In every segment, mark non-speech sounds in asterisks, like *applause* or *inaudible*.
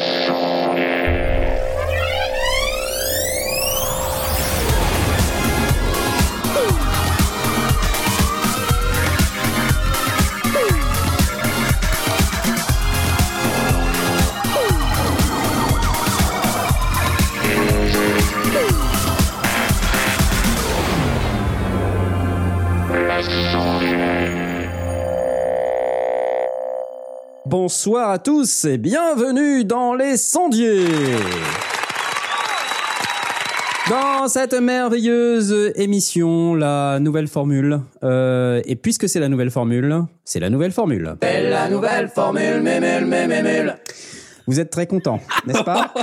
Show. Bonsoir à tous et bienvenue dans les sondiers. Dans cette merveilleuse émission, la nouvelle formule. Euh, et puisque c'est la nouvelle formule, c'est la nouvelle formule. C'est la nouvelle formule, mémule, mémule. Vous êtes très content, n'est-ce pas?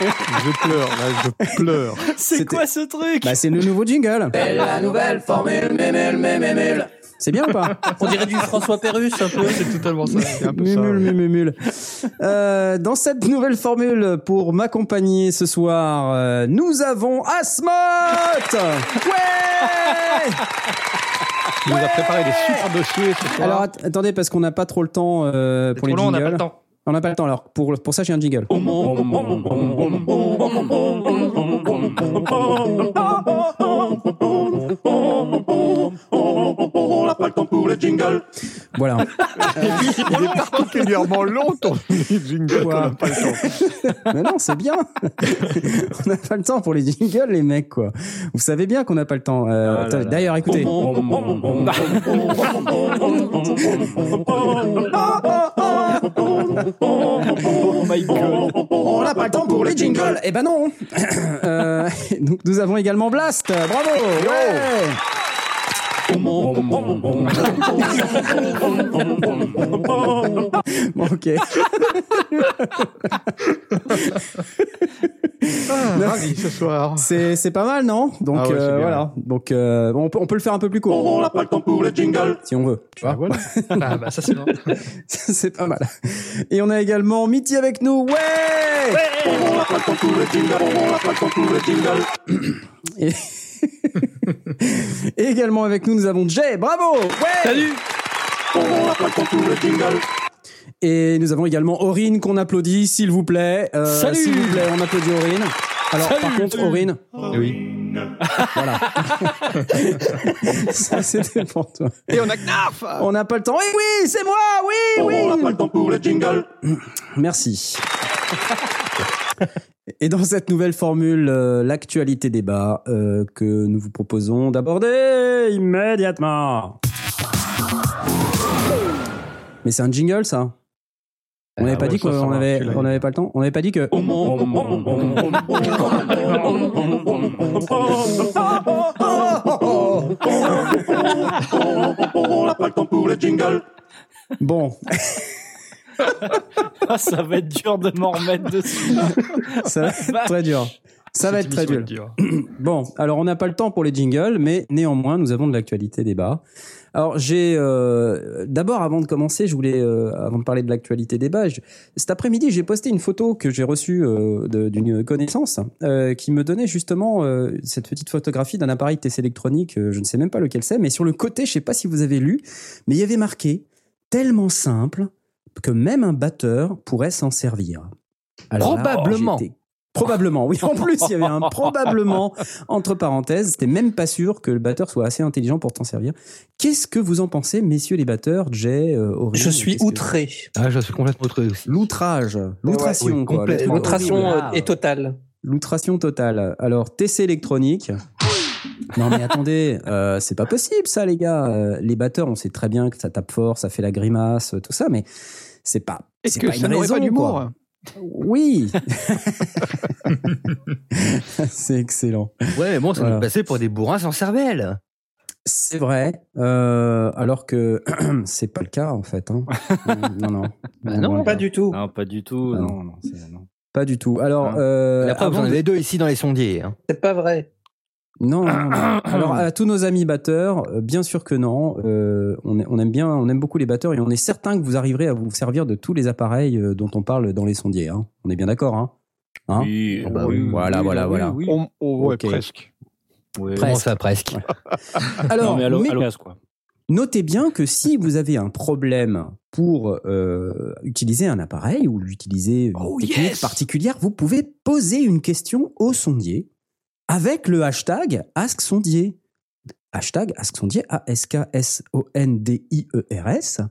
Je pleure, là, je pleure. C'est quoi ce truc? Bah c'est le nouveau jingle. C'est la nouvelle formule, mémule, mémule. C'est bien ou pas On dirait du François Pérus un peu. C'est totalement ça. Un peu ça. Mumule, mumule, mumule. Euh, dans cette nouvelle formule, pour m'accompagner ce soir, euh, nous avons Asmot Ouais Il nous a préparé des super dossiers ce soir. Alors att- attendez, parce qu'on n'a pas trop le temps euh, pour les long, on jingles. n'a pas le temps. On n'a pas le temps, alors pour, pour ça j'ai un jingle. On n'a pas le temps pour les jingles. Voilà. il est particulièrement long ton jingle. Quoi qu'on a pas le temps. Mais non, c'est bien. on n'a pas le temps pour les jingles, les mecs, quoi. Vous savez bien qu'on n'a pas le temps. Euh, Ah. D'ailleurs, écoutez. Oh my god. On n'a pas le temps pour les jingles. Eh ben non Euh, donc, Nous avons également Blast Bravo Ouais Bon, ok. Ah, ravi ce soir. C'est c'est pas mal, non? Donc Ah ouais, euh, voilà. Donc euh, bon, on, peut, on peut le faire un peu plus court, On n'a pas le temps pour les jingles. si on veut. Tu vois Ah, voilà. *laughs* Ah bah ça c'est bon. c'est pas mal. Et on a également Mitty avec nous. Ouais, On n'a pas le temps pour les jingles. On n'a pas le temps pour les jingles. Et... *laughs* *laughs* Et également avec nous, nous avons Jay. Bravo Ouais Salut On n'a pas le temps pour les jingles. Et nous avons également Aurine qu'on applaudit, s'il vous plaît. Euh, Salut S'il vous plaît, on applaudit Aurine. Alors, Salut par contre, Aurine, Oui. voilà. *laughs* Ça, c'était pour toi. Et on a Knarf On n'a pas le temps. Oui, oui, c'est moi Oui, On n'a pas oui le temps pour les jingles. Merci. Et dans cette nouvelle formule, euh, l'actualité débat euh, que nous vous proposons d'aborder immédiatement. Mais c'est un jingle, ça. On n'avait Ah pas ouais, dit qu'on avait, on n'avait pas le temps. On n'avait pas dit que... On n'a pas le temps pour les jingles. Bon, *laughs* *laughs* Ah, ça va être dur de m'en remettre dessus. *laughs* ça va être très dur. Ça va être très dur. *clears throat* Bon, alors on n'a pas le temps pour les jingles, mais néanmoins, nous avons de l'actualité débat. Alors j'ai euh, d'abord avant de commencer, je voulais euh, avant de parler de l'actualité débat, je- cet après-midi j'ai posté une photo que j'ai reçue euh, d'une connaissance euh, qui me donnait justement euh, cette petite photographie d'un appareil TC électronique, euh, je ne sais même pas lequel c'est, mais sur le côté, je sais pas si vous avez lu, mais il y avait marqué tellement simple que même un batteur pourrait s'en servir. Alors Probablement. Probablement, oui. En plus, il y avait un probablement entre parenthèses. C'était même pas sûr que le batteur soit assez intelligent pour t'en servir. Qu'est-ce que vous en pensez, messieurs les batteurs, Jay, euh, Aurélien Je suis que- outré. Ah, je suis complètement outré aussi. L'outrage, l'outration, oui, quoi. L'outration euh, est totale. L'outration totale. Alors, TC électronique. Non mais attendez, euh, c'est pas possible ça les gars. Euh, les batteurs, on sait très bien que ça tape fort, ça fait la grimace, tout ça, mais c'est pas. Est-ce c'est que pas ça une n'aurait raison, pas d'humour quoi. Oui. *laughs* c'est excellent. Ouais, mais bon, ça Voilà. nous passait pour des bourrins sans cervelle. C'est vrai, euh, alors que *clears throat* c'est pas le cas en fait. hein. *laughs* non, non, Bah non, non, Pas du tout. Non, pas du tout. Ah non. non, non, pas du tout. Alors, Hein. euh, La preuve, vous en avez deux ici dans les sondiers. Hein. C'est pas vrai. Non, non, non. *clears throat* Alors à tous nos amis batteurs, euh, bien sûr que non. Euh, on, est- on aime bien, on aime beaucoup les batteurs et on est certain que vous arriverez à vous servir de tous les appareils euh, dont on parle dans les sondiers. hein. On est bien d'accord, hein, Hein Oui, bah oui, oui, voilà, oui, voilà, oui, voilà. oui. On- oh, ouais, Ok. presque. Ouais. Presque. Comment ça, presque *laughs* Alors, non, mais mais- quoi. Notez bien que si vous avez un problème pour euh, utiliser un appareil ou utiliser une Oh, technique yes particulière, vous pouvez poser une question au sondier avec le hashtag AskSondier. Hashtag AskSondier, A-S-K-S-O-N-D-I-E-R-S. E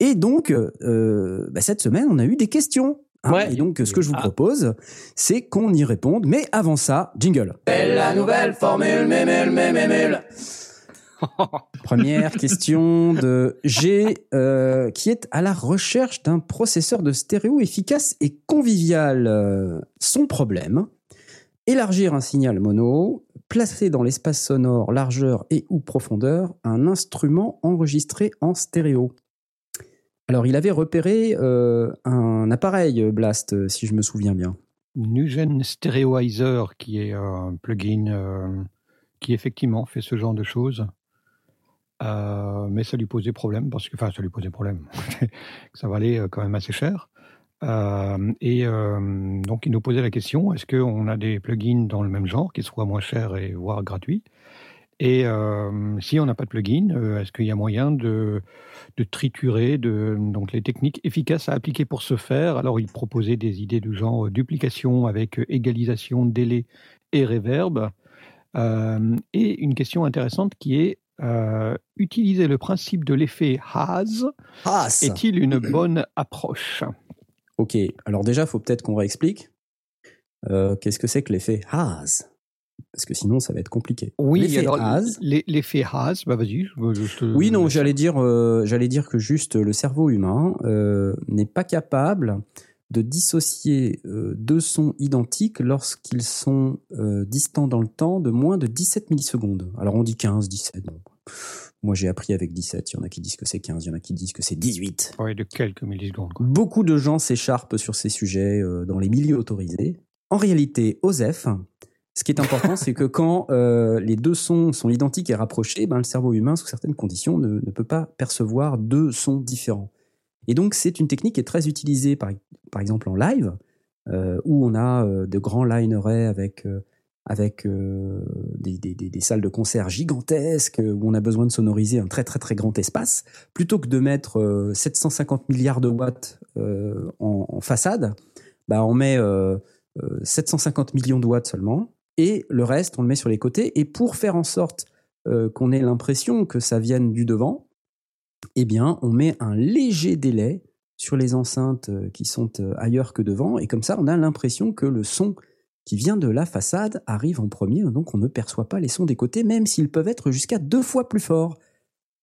Et donc, euh, bah, cette semaine, on a eu des questions. hein. Ouais. Et donc, ce que je vous Ah. propose, c'est qu'on y réponde. Mais avant ça, jingle. la nouvelle formule, mémule, mémule. *laughs* Première question de G, euh, qui est à la recherche d'un processeur de stéréo efficace et convivial. Euh, Son problème élargir un signal mono, placer dans l'espace sonore, largeur et ou profondeur un instrument enregistré en stéréo. Alors, il avait repéré euh, un appareil Blast, si je me souviens bien. Nugen Stereoizer, qui est un plugin euh, qui effectivement fait ce genre de choses. Euh, mais ça lui posait problème, parce que, enfin, ça lui posait problème, *laughs* ça valait euh, quand même assez cher. Euh, et euh, donc, il nous posait la question est-ce qu'on a des plugins dans le même genre qui soient moins chers et voire gratuits? Et euh, si on n'a pas de plugin, est-ce qu'il y a moyen de, de triturer de, donc les techniques efficaces à appliquer pour ce faire? Alors, il proposait des idées du genre duplication avec égalisation, délai et reverb. Et une question intéressante qui est euh, utiliser le principe de l'effet has Ah, est-il une bonne approche? Ok, alors déjà, il faut peut-être qu'on réexplique. Euh, Qu'est-ce que c'est que l'effet has Parce que sinon, ça va être compliqué. Oui, L'effet has, bah vas-y. te- Oui, non, j'allais dire, euh, j'allais dire que juste le cerveau humain euh, n'est pas capable de dissocier euh, deux sons identiques lorsqu'ils sont euh, distants dans le temps de moins de 17 millisecondes. Alors on dit 15, 17, bon. Moi j'ai appris avec 17, il y en a qui disent que c'est 15, il y en a qui disent que c'est 18. Ouais, de quelques millisecondes. Quoi. Beaucoup de gens s'écharpent sur ces sujets euh, dans les milieux autorisés. En réalité, OSEF, ce qui est important, c'est que quand euh, les deux sons sont identiques et rapprochés, ben, le cerveau humain, sous certaines conditions, ne, ne peut pas percevoir deux sons différents. Et donc, c'est une technique qui est très utilisée, par, par exemple, en live, euh, où on a de grands linerets avec, euh, avec euh, des, des- des- salles de concert gigantesques, euh, où on a besoin de sonoriser un très très très grand espace plutôt que de mettre euh, 750 milliards de watts euh, en, façade, bah on met euh, euh, 750 millions de watts seulement, et le reste, on le met sur les côtés. Et pour faire en sorte euh, qu'on ait l'impression que ça vienne du devant, eh bien, on met un léger délai sur les enceintes euh, qui sont euh, ailleurs que devant, et comme ça, on a l'impression que le son qui vient de la façade arrive en premier, donc on ne perçoit pas les sons des côtés, même s'ils peuvent être jusqu'à deux fois plus forts.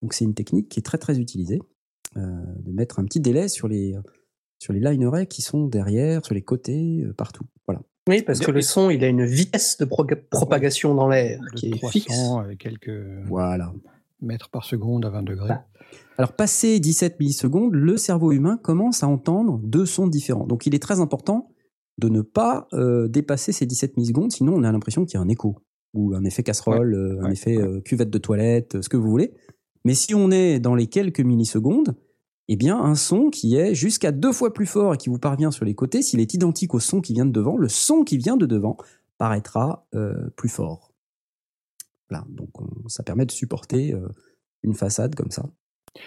Donc c'est une technique qui est très très utilisée, euh, de mettre un petit délai sur les, sur les linerets qui sont derrière, sur les côtés, euh, partout. Voilà. Oui, parce que le son, il a une vitesse de propagation dans l'air qui est 300 fixe. quelques Voilà. mètres par seconde à 20 degrés. Alors, passé 17 millisecondes, le cerveau humain commence à entendre deux sons différents. Donc, il est très important de ne pas euh, dépasser ces 17 millisecondes, sinon on a l'impression qu'il y a un écho, ou un effet casserole, euh, un ouais, effet ouais. euh, cuvette de toilette, ce que vous voulez. Mais si on est dans les quelques millisecondes, eh bien, un son qui est jusqu'à deux fois plus fort et qui vous parvient sur les côtés, s'il est identique au son qui vient de devant, le son qui vient de devant paraîtra plus fort. Voilà, donc on- ça permet de supporter une façade comme ça.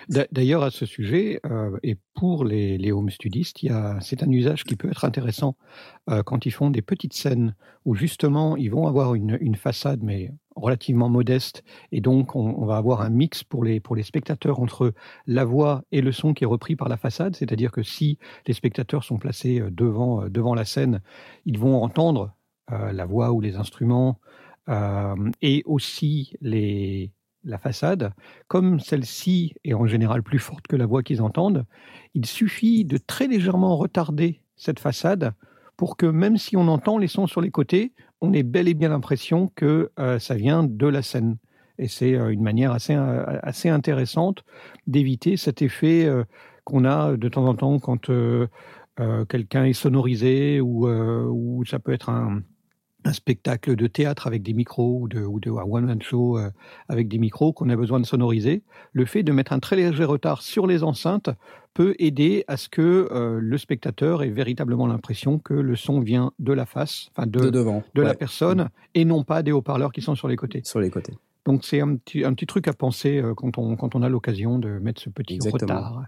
D'a- D'ailleurs, à ce sujet, euh, et pour les, les home studistes, c'est un usage qui peut être intéressant euh, quand ils font des petites scènes où justement ils vont avoir une, façade, mais relativement modeste, et donc on, va avoir un mix pour les, pour les spectateurs entre la voix et le son qui est repris par la façade, c'est-à-dire que si les spectateurs sont placés euh, devant, devant la scène, ils vont entendre la voix ou les instruments, et aussi les, la façade comme celle-ci est en général plus forte que la voix qu'ils entendent, il suffit de très légèrement retarder cette façade pour que même si on entend les sons sur les côtés, on ait bel et bien l'impression que euh, ça vient de la scène. Et c'est euh, une manière assez, euh, assez intéressante d'éviter cet effet qu'on a de temps en temps quand quelqu'un est sonorisé ou, ou ça peut être un, un spectacle de théâtre avec des micros ou de, ou de un one-man show euh, avec des micros qu'on a besoin de sonoriser, le fait de mettre un très léger retard sur les enceintes peut aider à ce que euh, le spectateur ait véritablement l'impression que le son vient de la face, enfin de, De de, devant. la Ouais, personne, et non pas des haut-parleurs qui sont sur les côtés. Sur les côtés. Donc c'est un petit, un petit truc à penser euh, quand, on, quand on a l'occasion de mettre ce petit Exactement. retard.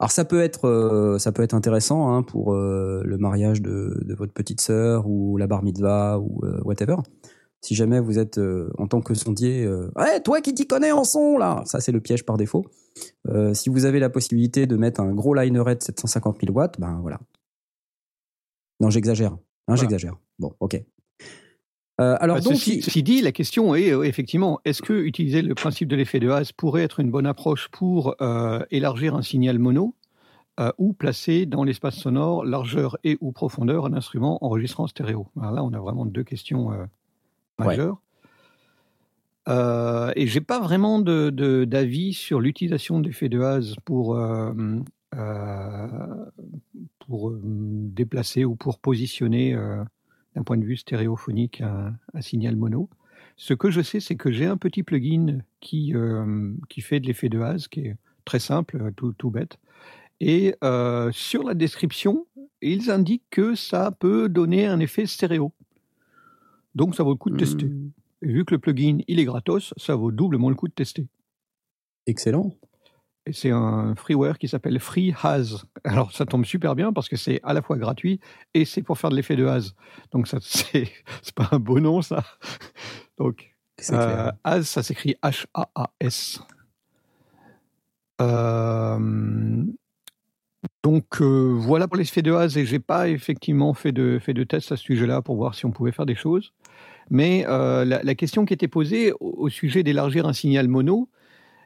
Alors ça peut être euh, ça peut être intéressant hein, pour euh, le mariage de, de votre petite sœur ou la bar mitzvah ou euh, whatever. Si jamais vous êtes en tant que sondier, euh, ouais toi qui t'y connais en son là, ça c'est le piège par défaut. Si vous avez la possibilité de mettre un gros linerette 750 000 watts, ben voilà. Non j'exagère, hein, Voilà. j'exagère. Bon ok. Euh, alors Bah, donc ceci, ceci dit, la question est euh, effectivement, est-ce que utiliser le principe de l'effet de Haas pourrait être une bonne approche pour euh, élargir un signal mono euh, ou placer dans l'espace sonore largeur et ou profondeur un instrument enregistrant en stéréo? Alors Là, on a vraiment deux questions majeures. Euh, et j'ai pas vraiment de- de- d'avis sur l'utilisation de l'effet de Haas pour pour déplacer ou pour positionner d'un point de vue stéréophonique un, un signal mono. Ce que je sais, c'est que j'ai un petit plugin qui, euh, qui fait de l'effet de Haas, qui est très simple, tout, tout bête. Et euh, sur la description, ils indiquent que ça peut donner un effet stéréo. Donc ça vaut le coup de tester. Hmm, Et vu que le plugin, il est gratos, ça vaut doublement le coup de tester. excellent. C'est un freeware qui s'appelle FreeHaz. Alors ça tombe super bien parce que c'est à la fois gratuit et c'est pour faire de l'effet de Haz. Donc ça *laughs* c'est pas un beau nom ça. Donc euh. Haz ça s'écrit H A A S. Euh, donc euh, voilà pour l'effet de Haz et j'ai pas effectivement fait de fait de test à ce sujet-là pour voir si on pouvait faire des choses. Mais euh, la, la question qui était posée au, au sujet d'élargir un signal mono,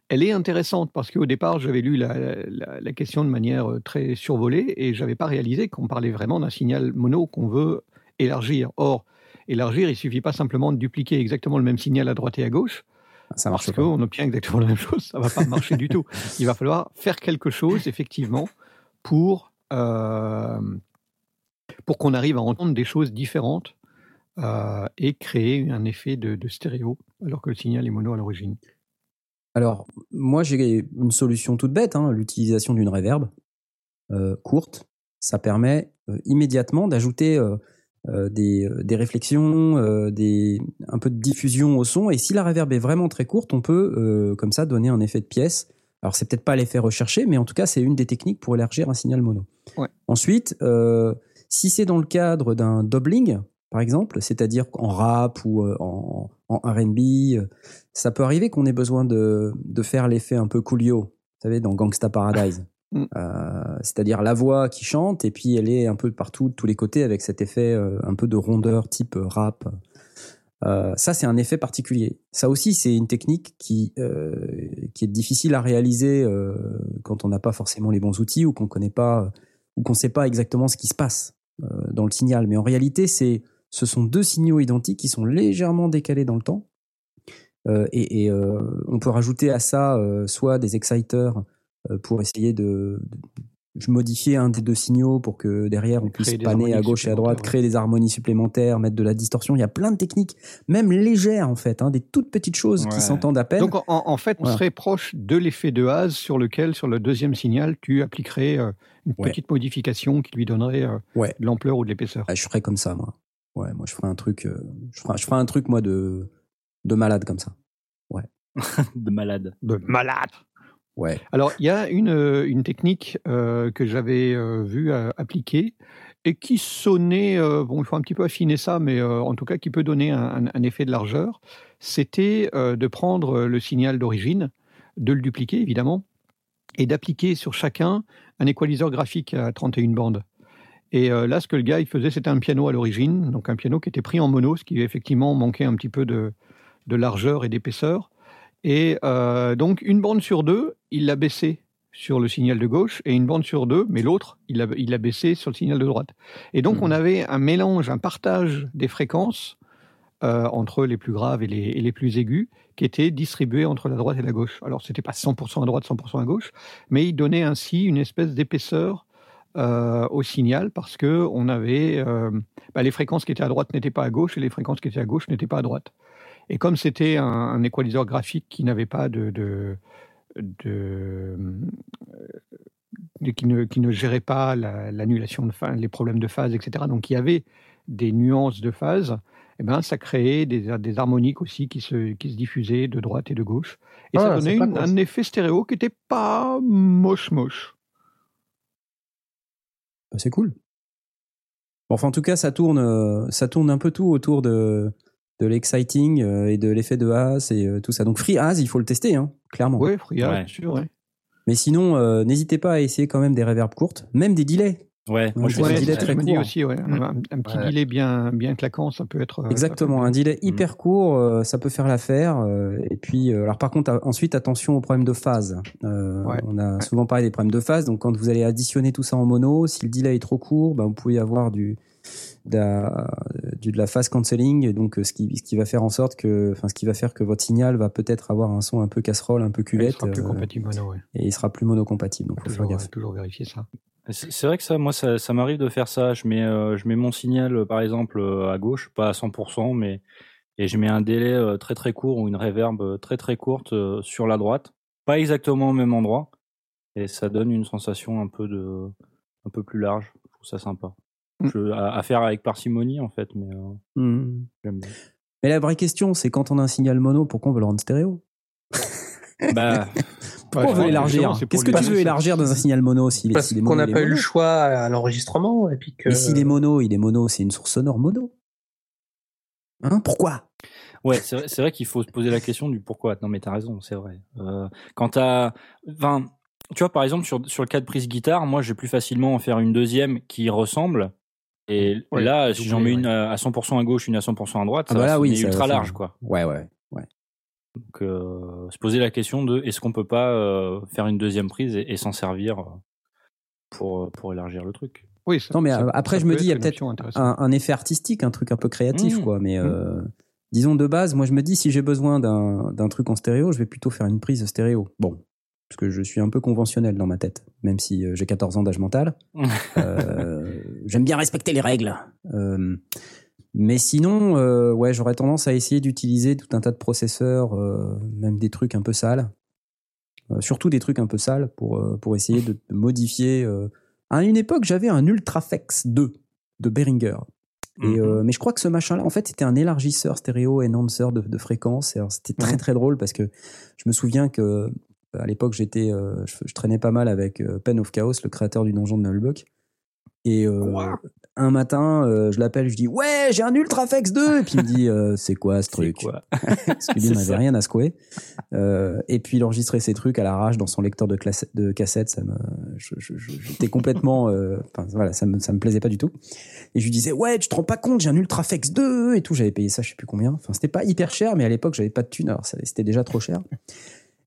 elle est intéressante parce qu'au départ, j'avais lu la, la- la question de manière euh, très survolée et j'avais pas réalisé qu'on parlait vraiment d'un signal mono qu'on veut élargir. Or, élargir, il suffit pas simplement de dupliquer exactement le même signal à droite et à gauche Ça marche parce pas. qu'on obtient exactement *laughs* la même chose. Ça va pas marcher du tout. Il va falloir faire quelque chose, effectivement, pour, euh, pour qu'on arrive à entendre des choses différentes euh, et créer un effet de, de stéréo alors que le signal est mono à l'origine. Alors, moi, j'ai une solution toute bête, hein, l'utilisation d'une reverb euh, courte. Ça permet euh, immédiatement d'ajouter euh, des, des réflexions, des, un peu de diffusion au son. Et si la reverb est vraiment très courte, on peut, comme ça, donner un effet de pièce. Alors, c'est peut-être pas l'effet recherché, mais en tout cas, c'est une des techniques pour élargir un signal mono. Ouais. Ensuite, si c'est dans le cadre d'un doubling, par exemple, c'est-à-dire en rap ou euh, en, en R&B, euh, ça peut arriver qu'on ait besoin de, de faire l'effet un peu Coolio, vous savez, dans Gangsta Paradise. *laughs* Mm. Euh, c'est-à-dire la voix qui chante et puis elle est un peu partout, de tous les côtés, avec cet effet un peu de rondeur type rap. Euh, ça, c'est un effet particulier. Ça aussi, c'est une technique qui, euh, qui est difficile à réaliser euh, quand on n'a pas forcément les bons outils ou qu'on connaît pas ou qu'on sait pas exactement ce qui se passe dans le signal. Mais en réalité, c'est ce sont deux signaux identiques qui sont légèrement décalés dans le temps. Euh, et et, euh, on peut rajouter à ça euh, soit des exciters euh, pour essayer de, de modifier un des deux signaux pour que derrière on puisse panner à gauche et à droite, créer des harmonies supplémentaires, mettre de la distorsion. Il y a plein de techniques, même légères en fait, hein, des toutes petites choses Ouais. qui s'entendent à peine. Donc en, en fait, on Voilà. serait proche de l'effet de Haas sur lequel, sur le deuxième signal, tu appliquerais euh, une Ouais. petite modification qui lui donnerait euh, Ouais. de l'ampleur ou de l'épaisseur. Ah, je ferais comme ça, moi. Ouais, moi je ferais un truc, euh, je ferais un truc moi de de malade comme ça. *laughs* de malade. De malade Ouais. Alors, il y a une, euh, une technique euh, que j'avais euh, vue euh, appliquer et qui sonnait, euh, bon, il faut un petit peu affiner ça, mais euh, en tout cas qui peut donner un, un- un effet de largeur. C'était euh, de prendre le signal d'origine, de le dupliquer évidemment, et d'appliquer sur chacun un équaliseur graphique à 31 bandes. Et euh, là, ce que le gars il faisait, c'était un piano à l'origine, donc un piano qui était pris en mono, ce qui effectivement manquait un petit peu de, de largeur et d'épaisseur. Et euh, donc, une bande sur deux, il l'a baissé sur le signal de gauche, et une bande sur deux, mais l'autre, il l'a il baissé sur le signal de droite. Et donc, on avait un mélange, un partage des fréquences euh, entre les plus graves et les, et les plus aigus, qui était distribué entre la droite et la gauche. Alors, c'était pas 100% à droite, 100% à gauche, mais il donnait ainsi une espèce d'épaisseur euh, au signal parce que on avait euh, bah, les fréquences qui étaient à droite n'étaient pas à gauche et les fréquences qui étaient à gauche n'étaient pas à droite. Et comme c'était un, un équaliseur graphique qui n'avait pas de, de, de- de- qui, ne, qui ne gérait pas la- l'annulation de phase, les problèmes de phase, etc. Donc il y avait des nuances de phase. eh ben, ça créait des, des harmoniques aussi qui se, qui se diffusaient de droite et de gauche. Et ça Ah, donnait une- un effet stéréo qui était pas moche moche. Bah, c'est cool. Bon, enfin, en tout cas, ça tourne, euh, ça tourne un peu tout autour de, de l'exciting euh, et de l'effet de Haas et euh, tout ça. Donc, Free Haas, il faut le tester, hein, clairement. Ouais, FreeHAS, Ouais. bien sûr. ouais. Mais sinon, euh, n'hésitez pas à essayer quand même des reverbs courtes, même des delays. Ouais, moi je Ouais, très je me dis court. aussi, ouais. Mm. un, un petit Ouais. delay bien, bien claquant, ça peut être. euh, Exactement, un delay hyper court, euh, ça peut faire l'affaire. euh, et puis, euh, alors par contre, ensuite, attention aux problèmes de phase. Euh, Ouais. On a souvent parlé des problèmes de phase. Donc, quand vous allez additionner tout ça en mono, si le delay est trop court, ben, vous pouvez avoir du, de la, du- de la phase cancelling. Donc, ce qui, ce qui va faire en sorte que, enfin, ce qui va faire que votre signal va peut-être avoir un son un peu casserole, un peu il cuvette, sera plus euh, compatible mono, ouais. et il sera plus monocompatible. Donc, faut faire gaffe. toujours vérifier ça. C'est vrai que ça, moi, ça, ça m'arrive de faire ça. Je mets, euh, je mets mon signal, euh, par exemple, euh, à gauche, pas à 100%, mais et je mets un délai euh, très très court ou une reverb très très courte sur la droite, pas exactement au même endroit, et ça donne une sensation un peu de, un peu plus large. Je trouve ça sympa. Mm. Je- à, à faire avec parcimonie en fait, mais euh, Hmm. j'aime bien. Mais la vraie question, c'est quand on a un signal mono, pourquoi on veut le rendre stéréo? Bah, *laughs* Pourquoi on veut l'élargir Qu'est-ce que tu veux élargir dans un signal mono est, Parce est qu'on mono, n'a est pas eu le choix à l'enregistrement et puis que. Mais s'il est mono, il est mono, c'est une source sonore mono. Hein Pourquoi? Ouais, c'est vrai, qu'il faut se poser la question du pourquoi. Non, mais t'as raison, c'est vrai. Euh, quand t'as, enfin, tu vois, par exemple, sur, sur le cas de prise guitare, moi, j'ai plus facilement en faire une deuxième qui ressemble. Et Ouais, là, si j'en mets une à à 100% à gauche, une à 100% à droite, Ah ça bah là, va oui, ça- ultra ça- large, quoi. Ouais, ouais. Donc, euh, se poser la question de est-ce qu'on peut pas euh, faire une deuxième prise et, et s'en servir euh, pour, pour élargir le truc? Oui, ça- Non, mais ça- après, ça je me dis, il y a peut-être un, un effet artistique, un truc un peu créatif, Mmh. quoi. Mais euh, disons de base, moi, je me dis, si j'ai besoin d'un d'un truc en stéréo, je vais plutôt faire une prise stéréo. Bon. Parce que je suis un peu conventionnel dans ma tête, même si j'ai 14 ans d'âge mental. *laughs* Euh, J'aime bien respecter les règles. Euh, mais sinon, euh, ouais, j'aurais tendance à essayer d'utiliser tout un tas de processeurs, euh, même des trucs un peu sales. Euh, surtout des trucs un peu sales pour, pour essayer de, de modifier. À une époque, j'avais un Ultraflex 2 de Behringer. Et, Mhm. mais je crois que ce machin-là, en fait, c'était un élargisseur stéréo enhancer de, de fréquence. Et alors, c'était très très drôle parce que je me souviens que à l'époque, j'étais, je, je traînais pas mal avec Pen of Chaos, le créateur du donjon de Nullbuck. Et euh, un matin, euh, je l'appelle, je dis ouais, j'ai un Ultraflex 2 Et puis il me dit euh, c'est quoi ce truc quoi *laughs* Parce que lui C'est n'avait rien à secouer. Euh, et puis il enregistrait ses trucs à l'arrache dans son lecteur de, classe, de cassette. Ça me, j'étais complètement, enfin voilà, ça me, ça me plaisait pas du tout. Et je lui disais ouais, tu te rends pas compte, j'ai un Ultraflex 2 et tout. J'avais payé ça, je sais plus combien. Enfin c'était pas hyper cher, mais à l'époque j'avais pas de thune, alors c'était déjà trop cher.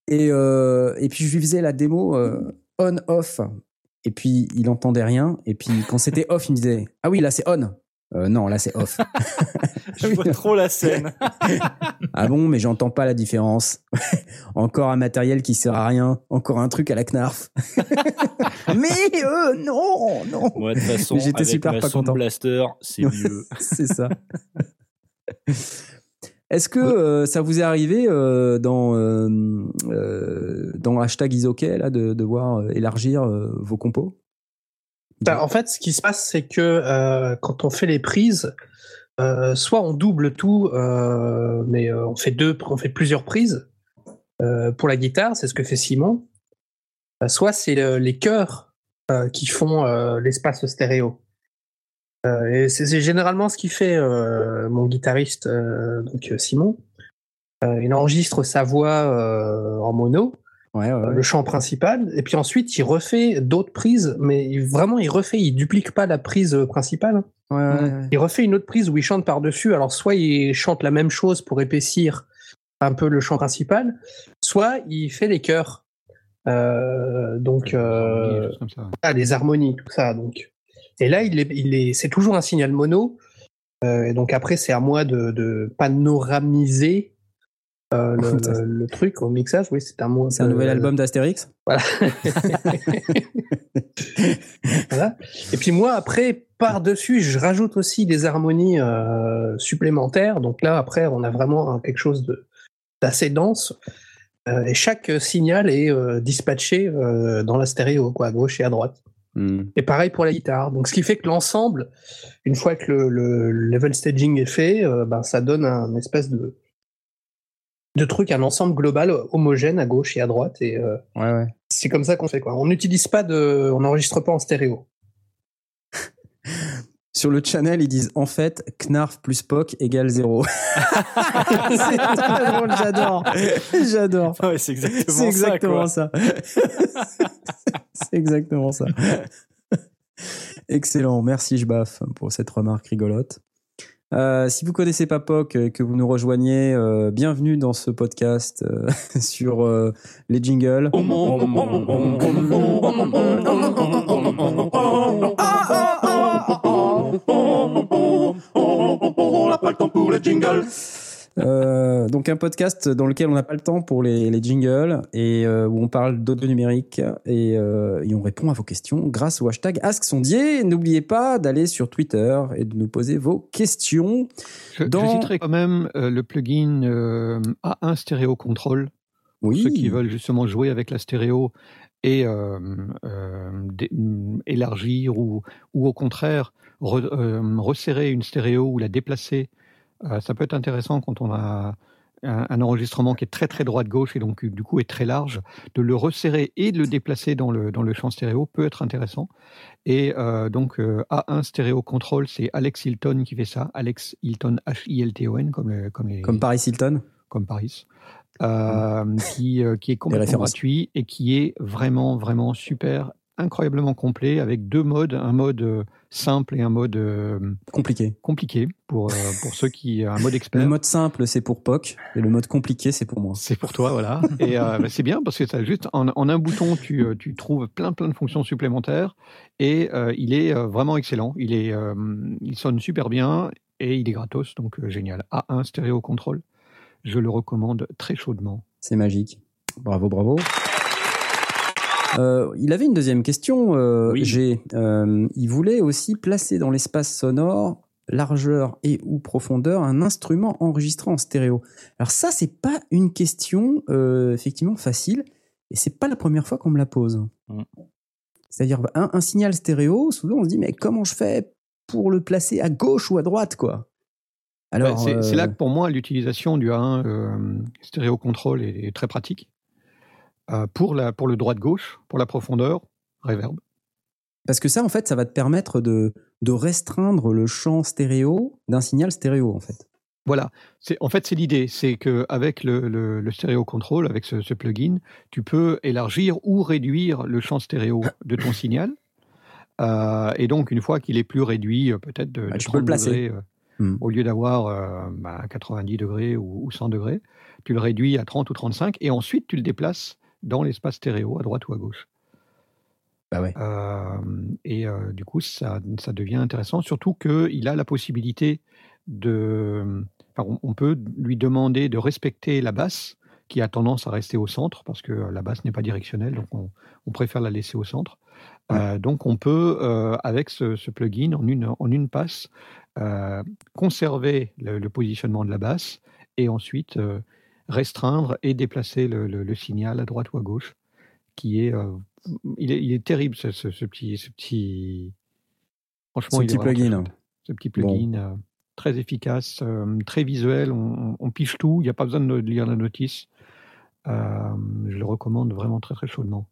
Et, et puis je lui faisais la démo euh, on-off. Et puis il entendait rien. Et puis quand c'était off, il me disait Ah oui, là c'est on. Euh, non, là c'est off. *laughs* Je vois trop la scène. *laughs* ah bon, mais j'entends pas la différence. *laughs* Encore un matériel qui sert à rien. Encore un truc à la knarf. mais euh, non, non. Moi, de toute façon, j'étais avec super pas content. Blaster, c'est mieux. c'est ça. Est-ce que euh, ça vous est arrivé euh, dans euh, dans hashtag isok là de devoir élargir vos compos? Bah, en fait, ce qui se passe, c'est que quand on fait les prises, soit on double tout, mais on fait deux, on fait plusieurs prises pour la guitare, c'est ce que fait Simon. Euh, soit c'est le- les chœurs qui font l'espace stéréo. Euh, et c'est généralement ce qui fait euh, mon guitariste, euh, donc Simon. Euh, il enregistre sa voix euh, en mono Ouais, ouais, ouais. le chant principal, et puis ensuite il refait d'autres prises, mais il- vraiment il refait, il duplique pas la prise principale. Ouais, ouais, ouais. Il refait une autre prise où il chante par-dessus. Alors soit il chante la même chose pour épaissir un peu le chant principal, soit il fait les chœurs. Euh, donc Des harmonies, des euh, choses comme ça. ah, les harmonies, tout ça. Donc et là il est, il est, c'est toujours un signal mono. Euh, et donc après c'est à moi de, de panoramiser euh, le, *laughs* le- le truc au mixage. Oui, c'est un mot. C'est un nouvel album d'Astérix *laughs* voilà. Et puis moi, après, par-dessus, je rajoute aussi des harmonies euh, supplémentaires. Donc là, après, on a vraiment quelque chose de- d'assez dense. Euh, et chaque signal est euh, dispatché euh, dans la stéréo, quoi, à gauche et à droite. Hmm. Et pareil pour la guitare. Donc, ce qui fait que l'ensemble, une fois que le, le level staging est fait, euh, ben, ça donne un espèce de, de truc, un ensemble global homogène à gauche et à droite. Et euh, Ouais, ouais. c'est comme ça qu'on fait. Quoi. On n'utilise pas de, on n'enregistre pas en stéréo. *laughs* Sur le channel, ils disent en fait, Knarf plus POC égale zéro. *laughs* c'est très drôle, j'adore. *laughs* J'adore. Ouais, c'est exactement C'est exactement ça. ça. C'est exactement ça. Excellent. Merci, Jbaf, pour cette remarque rigolote. Euh, si vous connaissez pas POC et que vous nous rejoignez, euh, bienvenue dans ce podcast euh, sur euh, les jingles. On n'a pas le temps pour les jingles. Euh, donc un podcast dans lequel on n'a pas le temps pour les, les jingles et euh, où on parle d'audio numérique et, euh, et on répond à vos questions grâce au hashtag AskSondier. N'oubliez pas d'aller sur Twitter et de nous poser vos questions. Je, Dans- je citerai quand même euh, le plugin euh, A1 Stereo Control pour ceux qui veulent justement jouer avec la stéréo et élargir ou, ou au contraire re- resserrer une stéréo ou la déplacer. Euh, ça peut être intéressant quand on a un, un enregistrement qui est très très droite-gauche et donc du coup est très large, de le resserrer et de le déplacer dans le, dans le champ stéréo peut être intéressant. Et euh, donc euh, A1 Stereo Control, c'est Alex Hilton qui fait ça, Alex Hilton H-I-L-T-O-N comme, le- comme les comme Paris Hilton? comme Paris, euh, qui, euh, qui est complètement gratuit et qui est vraiment, vraiment super, incroyablement complet, avec deux modes, un mode euh, simple et un mode euh, Compliqué. compliqué pour, euh, pour ceux qui... Un mode expert. Le mode simple, c'est pour POC et le mode compliqué, c'est pour moi. C'est pour toi, voilà. *laughs* Et euh, c'est bien parce que ça, juste en, en un bouton, tu, tu trouves plein plein de fonctions supplémentaires et euh, il est vraiment excellent. Il est, euh, il sonne super bien et il est gratos, donc génial. A1 Stereo Control, je le recommande très chaudement. C'est magique. Bravo, bravo. Euh, il avait une deuxième question, euh, Oui. G. Euh, il voulait aussi placer dans l'espace sonore, largeur et ou profondeur, un instrument enregistré en stéréo. Alors ça, c'est pas une question effectivement facile, et c'est pas la première fois qu'on me la pose. Mm. C'est-à-dire un, un signal stéréo, souvent on se dit mais comment je fais pour le placer à gauche ou à droite, quoi? Alors Ouais, c'est là que pour moi l'utilisation du A1 euh, Stereo Control est, est très pratique. Euh, pour, la, pour le droite-gauche, pour la profondeur, reverb. Parce que ça, en fait, ça va te permettre de, de restreindre le champ stéréo d'un signal stéréo, en fait. Voilà. En fait, c'est l'idée. C'est qu'avec le, le, le Stereo Control, avec ce, ce plugin, tu peux élargir ou réduire le champ stéréo de ton signal. Euh, et donc, une fois qu'il est plus réduit, euh, peut-être de, Bah, de tu peux le 30 placer. degrés, euh, Hmm. au lieu d'avoir euh, bah, 90 degrés ou, ou 100 degrés, tu le réduis à 30 ou 35 et ensuite tu le déplaces dans l'espace stéréo à droite ou à gauche. Bah ouais. Euh, et euh, du coup, ça, ça devient intéressant, surtout qu'il a la possibilité de. enfin, on, peut lui demander de respecter la basse, qui a tendance à rester au centre, parce que la basse n'est pas directionnelle, donc on, on préfère la laisser au centre. Euh, donc on peut, avec ce, ce plugin, en une, en une passe, conserver le, le positionnement de la basse et ensuite restreindre et déplacer le, le- le signal à droite ou à gauche, qui est, euh, il est, il est terrible ce, ce- ce petit, ce petit, franchement, Ce il petit plugin. chouette. ce petit plugin euh, très efficace, euh, très visuel, on, piche tout, il n'y a pas besoin de lire la notice. Je le recommande vraiment très très chaudement.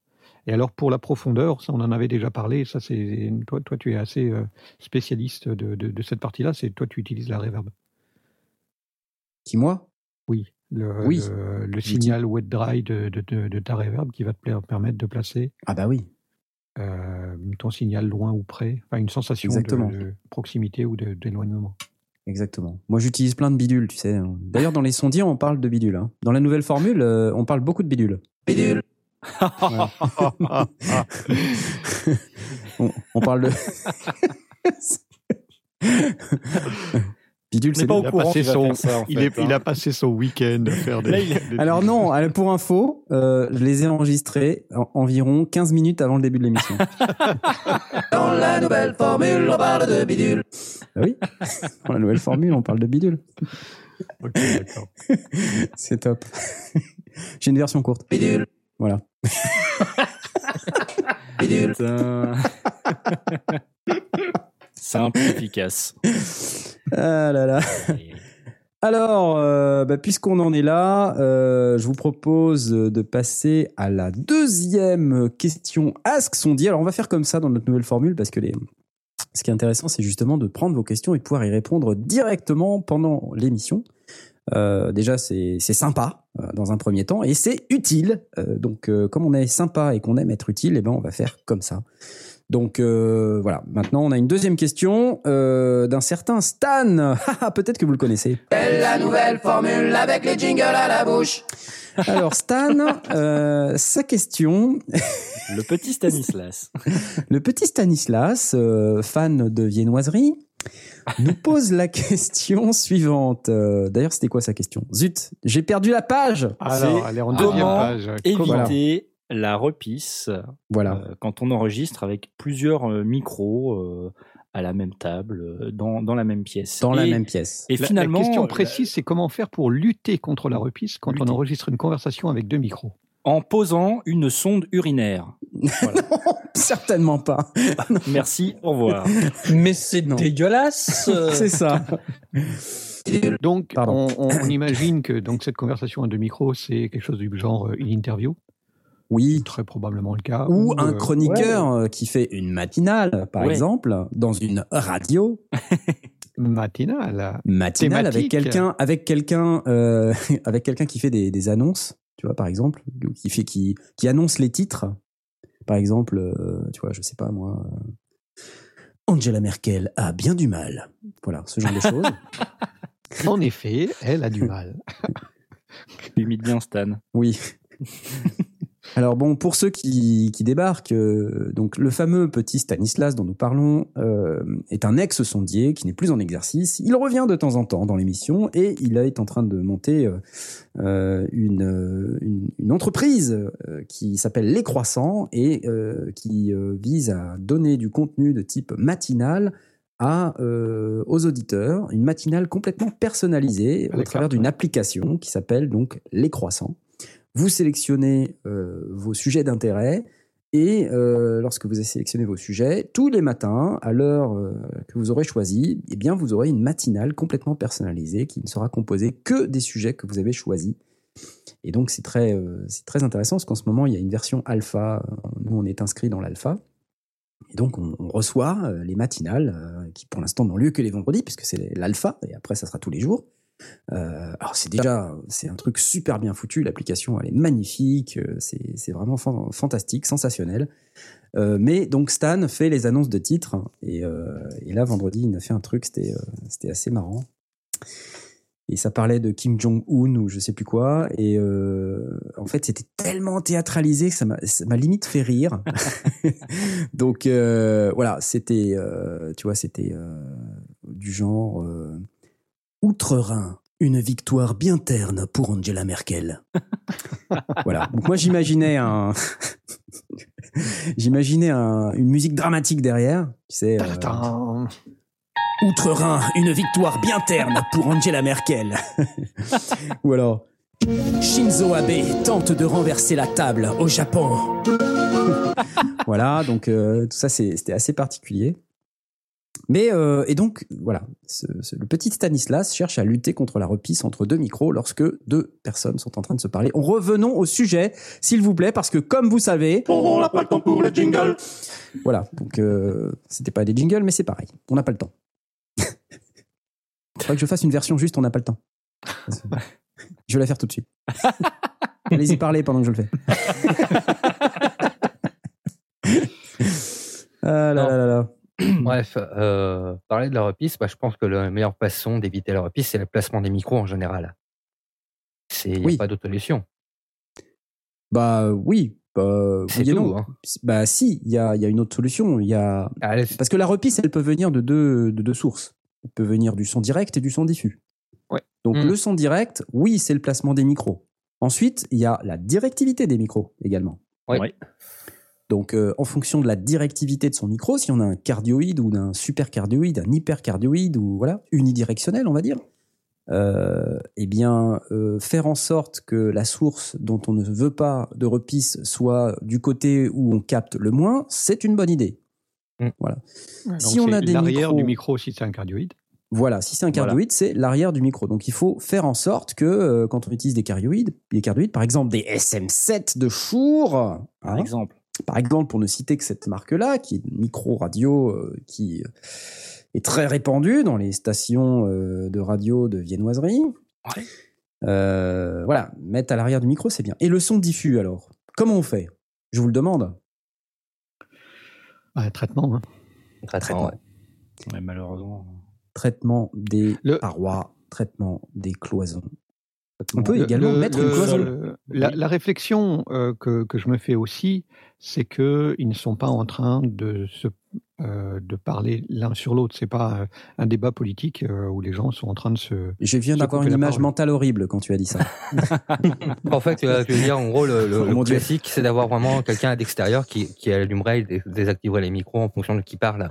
Et alors pour la profondeur, ça on en avait déjà parlé, ça c'est toi, toi tu es assez spécialiste de, de- de cette partie-là, c'est toi tu utilises la reverb. Qui, moi? Oui, le, Oui. le, le J'utilise. signal wet dry de, de- de- de ta reverb qui va te permettre de placer Ah bah oui. euh, ton signal loin ou près, enfin une sensation de, proximité ou de- d'éloignement. Exactement. Moi, j'utilise plein de bidules, tu sais. D'ailleurs, dans les sondiers, on parle de bidules. hein. Dans la nouvelle formule, euh, on parle beaucoup de bidules. Bidule. *laughs* on, on parle de... *laughs* Bidule, c'est pas au Il a courant va son- ça, en Il, il hein. a passé son week-end à faire des. Là, il- des- Alors non, pour info, euh, je les ai enregistrés en- environ 15 minutes avant le début de l'émission. *laughs* Dans la nouvelle formule, on parle de bidule. Ah oui, dans la nouvelle formule, on parle de bidule. Ok, d'accord. *laughs* C'est top. J'ai une version courte. Bidule. Voilà. *laughs* Bidule. Putain. Simple, efficace. Ah là là. *laughs* Alors, euh, bah, puisqu'on en est là, euh, je vous propose de passer à la deuxième question Ask Sondier. Alors, on va faire comme ça dans notre nouvelle formule parce que ce qui est intéressant, c'est justement de prendre vos questions et de pouvoir y répondre directement pendant l'émission. Euh, déjà, c'est sympa dans un premier temps et c'est utile. Donc, comme on est sympa et qu'on aime être utile, eh ben, on va faire comme ça. Donc euh, voilà, maintenant on a une deuxième question euh, d'un certain Stan. *laughs* Ah, Peut-être que vous le connaissez. la nouvelle formule avec les jingles à la bouche. Alors Stan, euh, sa question, *laughs* Le petit Stanislas. *laughs* le petit Stanislas, euh, fan de viennoiserie, nous pose la question suivante. Euh, D'ailleurs, c'était quoi sa question? Zut, j'ai perdu la page. Alors, C'est elle est en deuxième page. Éviter la repisse Voilà. euh, quand on enregistre avec plusieurs euh, micros euh, à la même table, dans, dans la même pièce. Dans la même pièce. Et La- finalement, la question précise, c'est comment faire pour lutter contre la repisse quand Lutter. on enregistre une conversation avec deux micros. en posant une sonde urinaire. *laughs* Certainement pas. *laughs* Merci, au revoir. Mais c'est Non. dégueulasse. *laughs* C'est ça. Donc, on, on- imagine que donc cette conversation à deux micros, c'est quelque chose du genre une interview, Oui. très probablement le cas. Ou un euh, chroniqueur euh, qui fait une matinale, par Ouais. exemple, dans une radio *laughs* matinale. matinale avec quelqu'un, avec quelqu'un, euh, *laughs* avec quelqu'un qui fait des, des annonces, tu vois, par exemple, qui fait, qui, qui annonce les titres, par exemple, euh, tu vois, je sais pas moi. euh, Angela Merkel a bien du mal. Voilà, ce genre de choses. *laughs* En effet, elle a du mal. Tu imites bien Stan. Oui. Alors bon, pour ceux qui, qui débarquent, euh, donc le fameux petit Stanislas dont nous parlons euh, est un ex-sondier qui n'est plus en exercice. Il revient de temps en temps dans l'émission et il est en train de monter euh, une, une, une entreprise qui s'appelle Les Croissants et qui vise à donner du contenu de type matinal à, euh, aux auditeurs, une matinale complètement personnalisée À au travers d'une application qui s'appelle donc Les Croissants. Vous sélectionnez euh, vos sujets d'intérêt et euh, lorsque vous avez sélectionné vos sujets, tous les matins, à l'heure euh, que vous aurez choisi, eh bien, vous aurez une matinale complètement personnalisée qui ne sera composée que des sujets que vous avez choisis. Et donc, c'est très, très intéressant parce qu'en ce moment, il y a une version alpha. Nous, on est inscrit dans l'alpha. Et donc, on, on reçoit les matinales qui, pour l'instant, n'ont lieu que les vendredis puisque c'est l'alpha et après, ça sera tous les jours. Euh, alors c'est déjà c'est un truc super bien foutu. L'application elle est magnifique, euh, c'est vraiment fan- fantastique, sensationnel. Euh, mais donc Stan fait les annonces de titres et, et là vendredi il a fait un truc c'était c'était assez marrant. Et ça parlait de Kim Jong Un ou je sais plus quoi et en fait c'était tellement théâtralisé que ça m'a limite fait rire. *laughs* donc voilà c'était tu vois c'était du genre Outre-Rhin, une victoire bien terne pour Angela Merkel. *laughs* voilà. Donc moi j'imaginais un, *laughs* j'imaginais un- une musique dramatique derrière. Tu sais. euh. Outre-Rhin, une victoire bien terne pour Angela Merkel. *laughs* Ou alors. Shinzo Abe tente de renverser la table au Japon. voilà, donc euh, tout ça c'était assez particulier. Mais euh, et donc voilà, ce- ce- le petit Stanislas cherche à lutter contre la repisse entre deux micros lorsque deux personnes sont en train de se parler. En revenons au sujet, s'il vous plaît, parce que comme vous savez, On n'a pas le temps pour les jingles. voilà, donc euh, c'était pas des jingles, mais c'est pareil, on n'a pas le temps. *laughs* Faudrait que je fasse une version juste, on n'a pas le temps. Je vais la faire tout de suite. *laughs* Allez-y parler pendant que je le fais. *laughs* ah là là. Bref, euh, parler de la repisse, bah, je pense que la meilleure façon d'éviter la repisse, c'est le placement des micros en général. C'est y a Oui. pas d'autre solution. Bah oui, bah, C'est oui et tout, non. hein. Bah si, il y a, il y a une autre solution. Il y a Ah, là, parce que la repisse, elle peut venir de deux, de deux sources. Elle peut venir du son direct et du son diffus. Ouais. Donc Mm. le son direct, oui, c'est le placement des micros. Ensuite, il y a la directivité des micros également. Oui. Ouais. Donc, euh, en fonction de la directivité de son micro, si on a un cardioïde ou un supercardioïde, un hypercardioïde ou voilà, unidirectionnel, on va dire, euh, eh bien, euh, faire en sorte que la source dont on ne veut pas de repisse soit du côté où on capte le moins, c'est une bonne idée. Voilà. Donc si on a des l'arrière micros, du micro si c'est un cardioïde. voilà, si c'est un Voilà. cardioïde, c'est l'arrière du micro. Donc il faut faire en sorte que euh, quand on utilise des cardioïdes, des cardioïdes, par exemple des SM7 de Shure, Par hein, exemple. Par exemple, pour ne citer que cette marque-là, qui est une micro-radio euh, qui euh, est très répandue dans les stations euh, de radio de viennoiserie. Ouais. Euh, voilà, mettre à l'arrière du micro, c'est bien. Et le son diffus, alors? Comment on fait? Je vous le demande. Un traitement. hein. Traitement, ouais. Ouais, malheureusement. Traitement des Le- parois, traitement des cloisons. On peut Le- également le- mettre le- une cloison. le- la, la réflexion euh, que, que je me fais aussi, c'est que ils ne sont pas en train de se euh, de parler l'un sur l'autre. C'est pas euh, un débat politique euh, où les gens sont en train de se. Je viens d'avoir une image parole. mentale horrible quand tu as dit ça. *laughs* En fait, euh, je veux dire, en gros, le, le- Oh le classique, c'est d'avoir vraiment quelqu'un d'extérieur qui, qui allumerait et dé- désactiverait les micros en fonction de qui parle.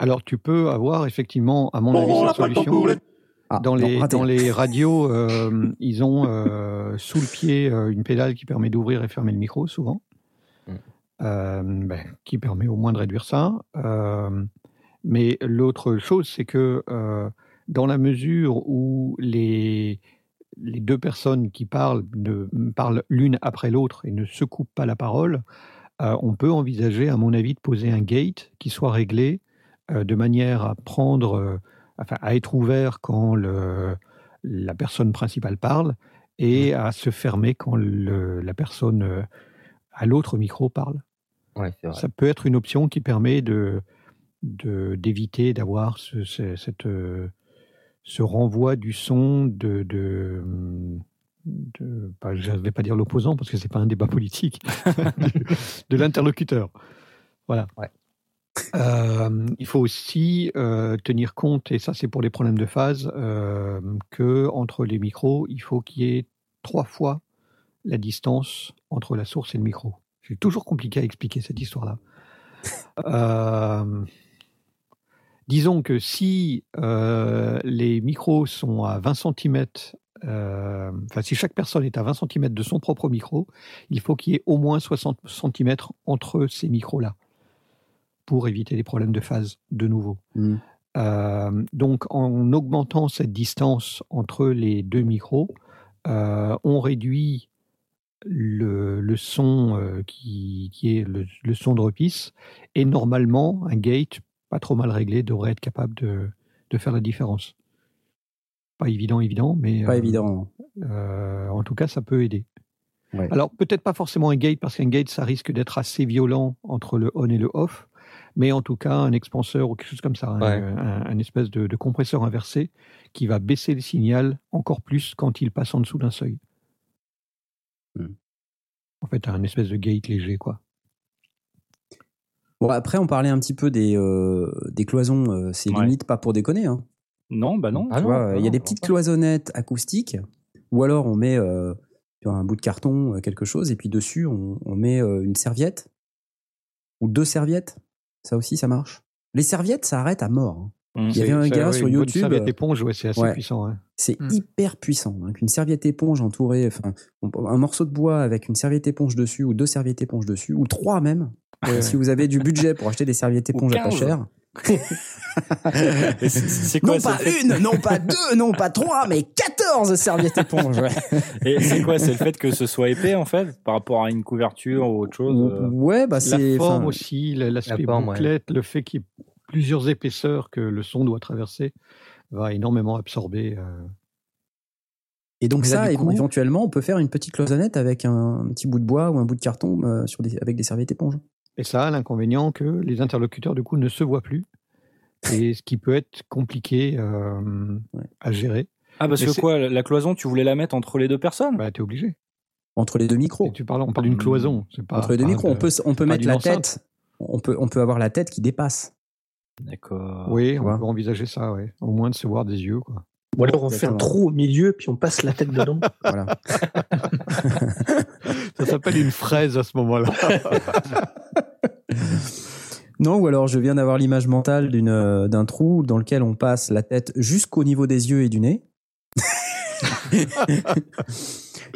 Alors tu peux avoir effectivement, à mon Bon, avis, cette solution. Ah, Dans les, raté. dans les radios, euh, ils ont euh, sous le pied euh, une pédale qui permet d'ouvrir et fermer le micro, souvent, Mm. Euh, ben, qui permet au moins de réduire ça. Euh, mais l'autre chose, c'est que euh, dans la mesure où les, les deux personnes qui parlent ne, parlent l'une après l'autre et ne se coupent pas la parole, euh, on peut envisager, à mon avis, de poser un gate qui soit réglé euh, de manière à prendre, euh, enfin, à être ouvert quand le, la personne principale parle et à se fermer quand le- la personne euh, à l'autre micro parle. Ouais, c'est vrai. Ça peut être une option qui permet de d'éviter d'avoir ce, ce- cette, euh, ce renvoi du son de, de, je ne vais pas dire l'opposant parce que c'est pas un débat politique, *laughs* de, de l'interlocuteur. Voilà. Ouais. Euh, il faut aussi euh, tenir compte, et ça c'est pour les problèmes de phase, euh, que entre les micros, il faut qu'il y ait trois fois la distance entre la source et le micro. C'est toujours compliqué à expliquer cette histoire-là. *laughs* Euh, disons que si les micros sont à 20 cm, enfin si chaque personne est à 20 cm de son propre micro, il faut qu'il y ait au moins 60 cm entre ces micros-là pour éviter les problèmes de phase de nouveau. Mm. Euh, donc en augmentant cette distance entre les deux micros, euh, on réduit le, le son euh, qui, qui est le, le son de repisse et normalement un gate pas trop mal réglé devrait être capable de, de faire la différence. Pas évident, évident, mais Pas évident. en tout cas ça peut aider. Ouais. Alors peut-être pas forcément un gate parce qu'un gate ça risque d'être assez violent entre le on et le off, mais en tout cas un expanseur ou quelque chose comme ça, un- Ouais. un, un espèce de, de compresseur inversé qui va baisser le signal encore plus quand il passe en dessous d'un seuil. Hmm. En fait, un espèce de gate léger, quoi. Bon, après, on parlait un petit peu des, euh, des cloisons. euh, c'est Ouais. limite pas pour déconner. Hein. Non, bah non. Ah Tu non, vois, il y a non, des petites cloisonnettes acoustiques, ou alors on met euh, sur un bout de carton euh, quelque chose, et puis dessus on, on met euh, une serviette ou deux serviettes. Ça aussi, ça marche. Les serviettes, ça arrête à mort. hein. Mm. Il y avait un gars ouais, sur une YouTube, serviette euh, éponge, ouais, c'est assez ouais. puissant. C'est Hmm. hyper puissant. hein, qu'une serviette éponge entourée, enfin, un morceau de bois avec une serviette éponge dessus, ou deux serviettes éponges dessus, ou trois même. Ouais, si vous avez du budget pour acheter des serviettes éponges à pas 15. cher. *laughs* *laughs* C'est- quoi non pas fait- une, non pas deux, non pas trois, mais 14 serviettes éponges. ouais. Et c'est quoi C'est le fait que ce soit épais en fait par rapport à une couverture ou autre chose euh, Ouais, bah La c'est. forme enfin, aussi, la- l'aspect La forme, ouais. bouclette, le fait qu'il y ait plusieurs épaisseurs que le son doit traverser va énormément absorber. euh, Et donc Mais ça, coup- éventuellement, on peut faire une petite cloisonnette avec un petit bout de bois ou un bout de carton euh, sur des, avec des serviettes éponges. Et ça a l'inconvénient que les interlocuteurs, du coup, ne se voient plus. Et ce qui peut être compliqué euh, Ouais. à gérer. Ah parce Mais que quoi La cloison, tu voulais la mettre entre les deux personnes? Bah, t'es obligé. Entre les deux micros. Et tu parles, on parle d'une Hmm. cloison. Pas, Entre les deux micros, de- on peut, on peut pas mettre la enceinte. tête. On peut, on peut avoir la tête qui dépasse. D'accord. Oui, tu on peut envisager ça, ouais. Au moins de se voir des yeux, quoi. Ou alors on fait un trou au milieu, puis on passe la tête dedans. *laughs* Voilà. *laughs* Ça s'appelle une fraise à ce moment-là. *laughs* Non, ou alors je viens d'avoir l'image mentale d'une, euh, d'un trou dans lequel on passe la tête jusqu'au niveau des yeux et du nez. *laughs*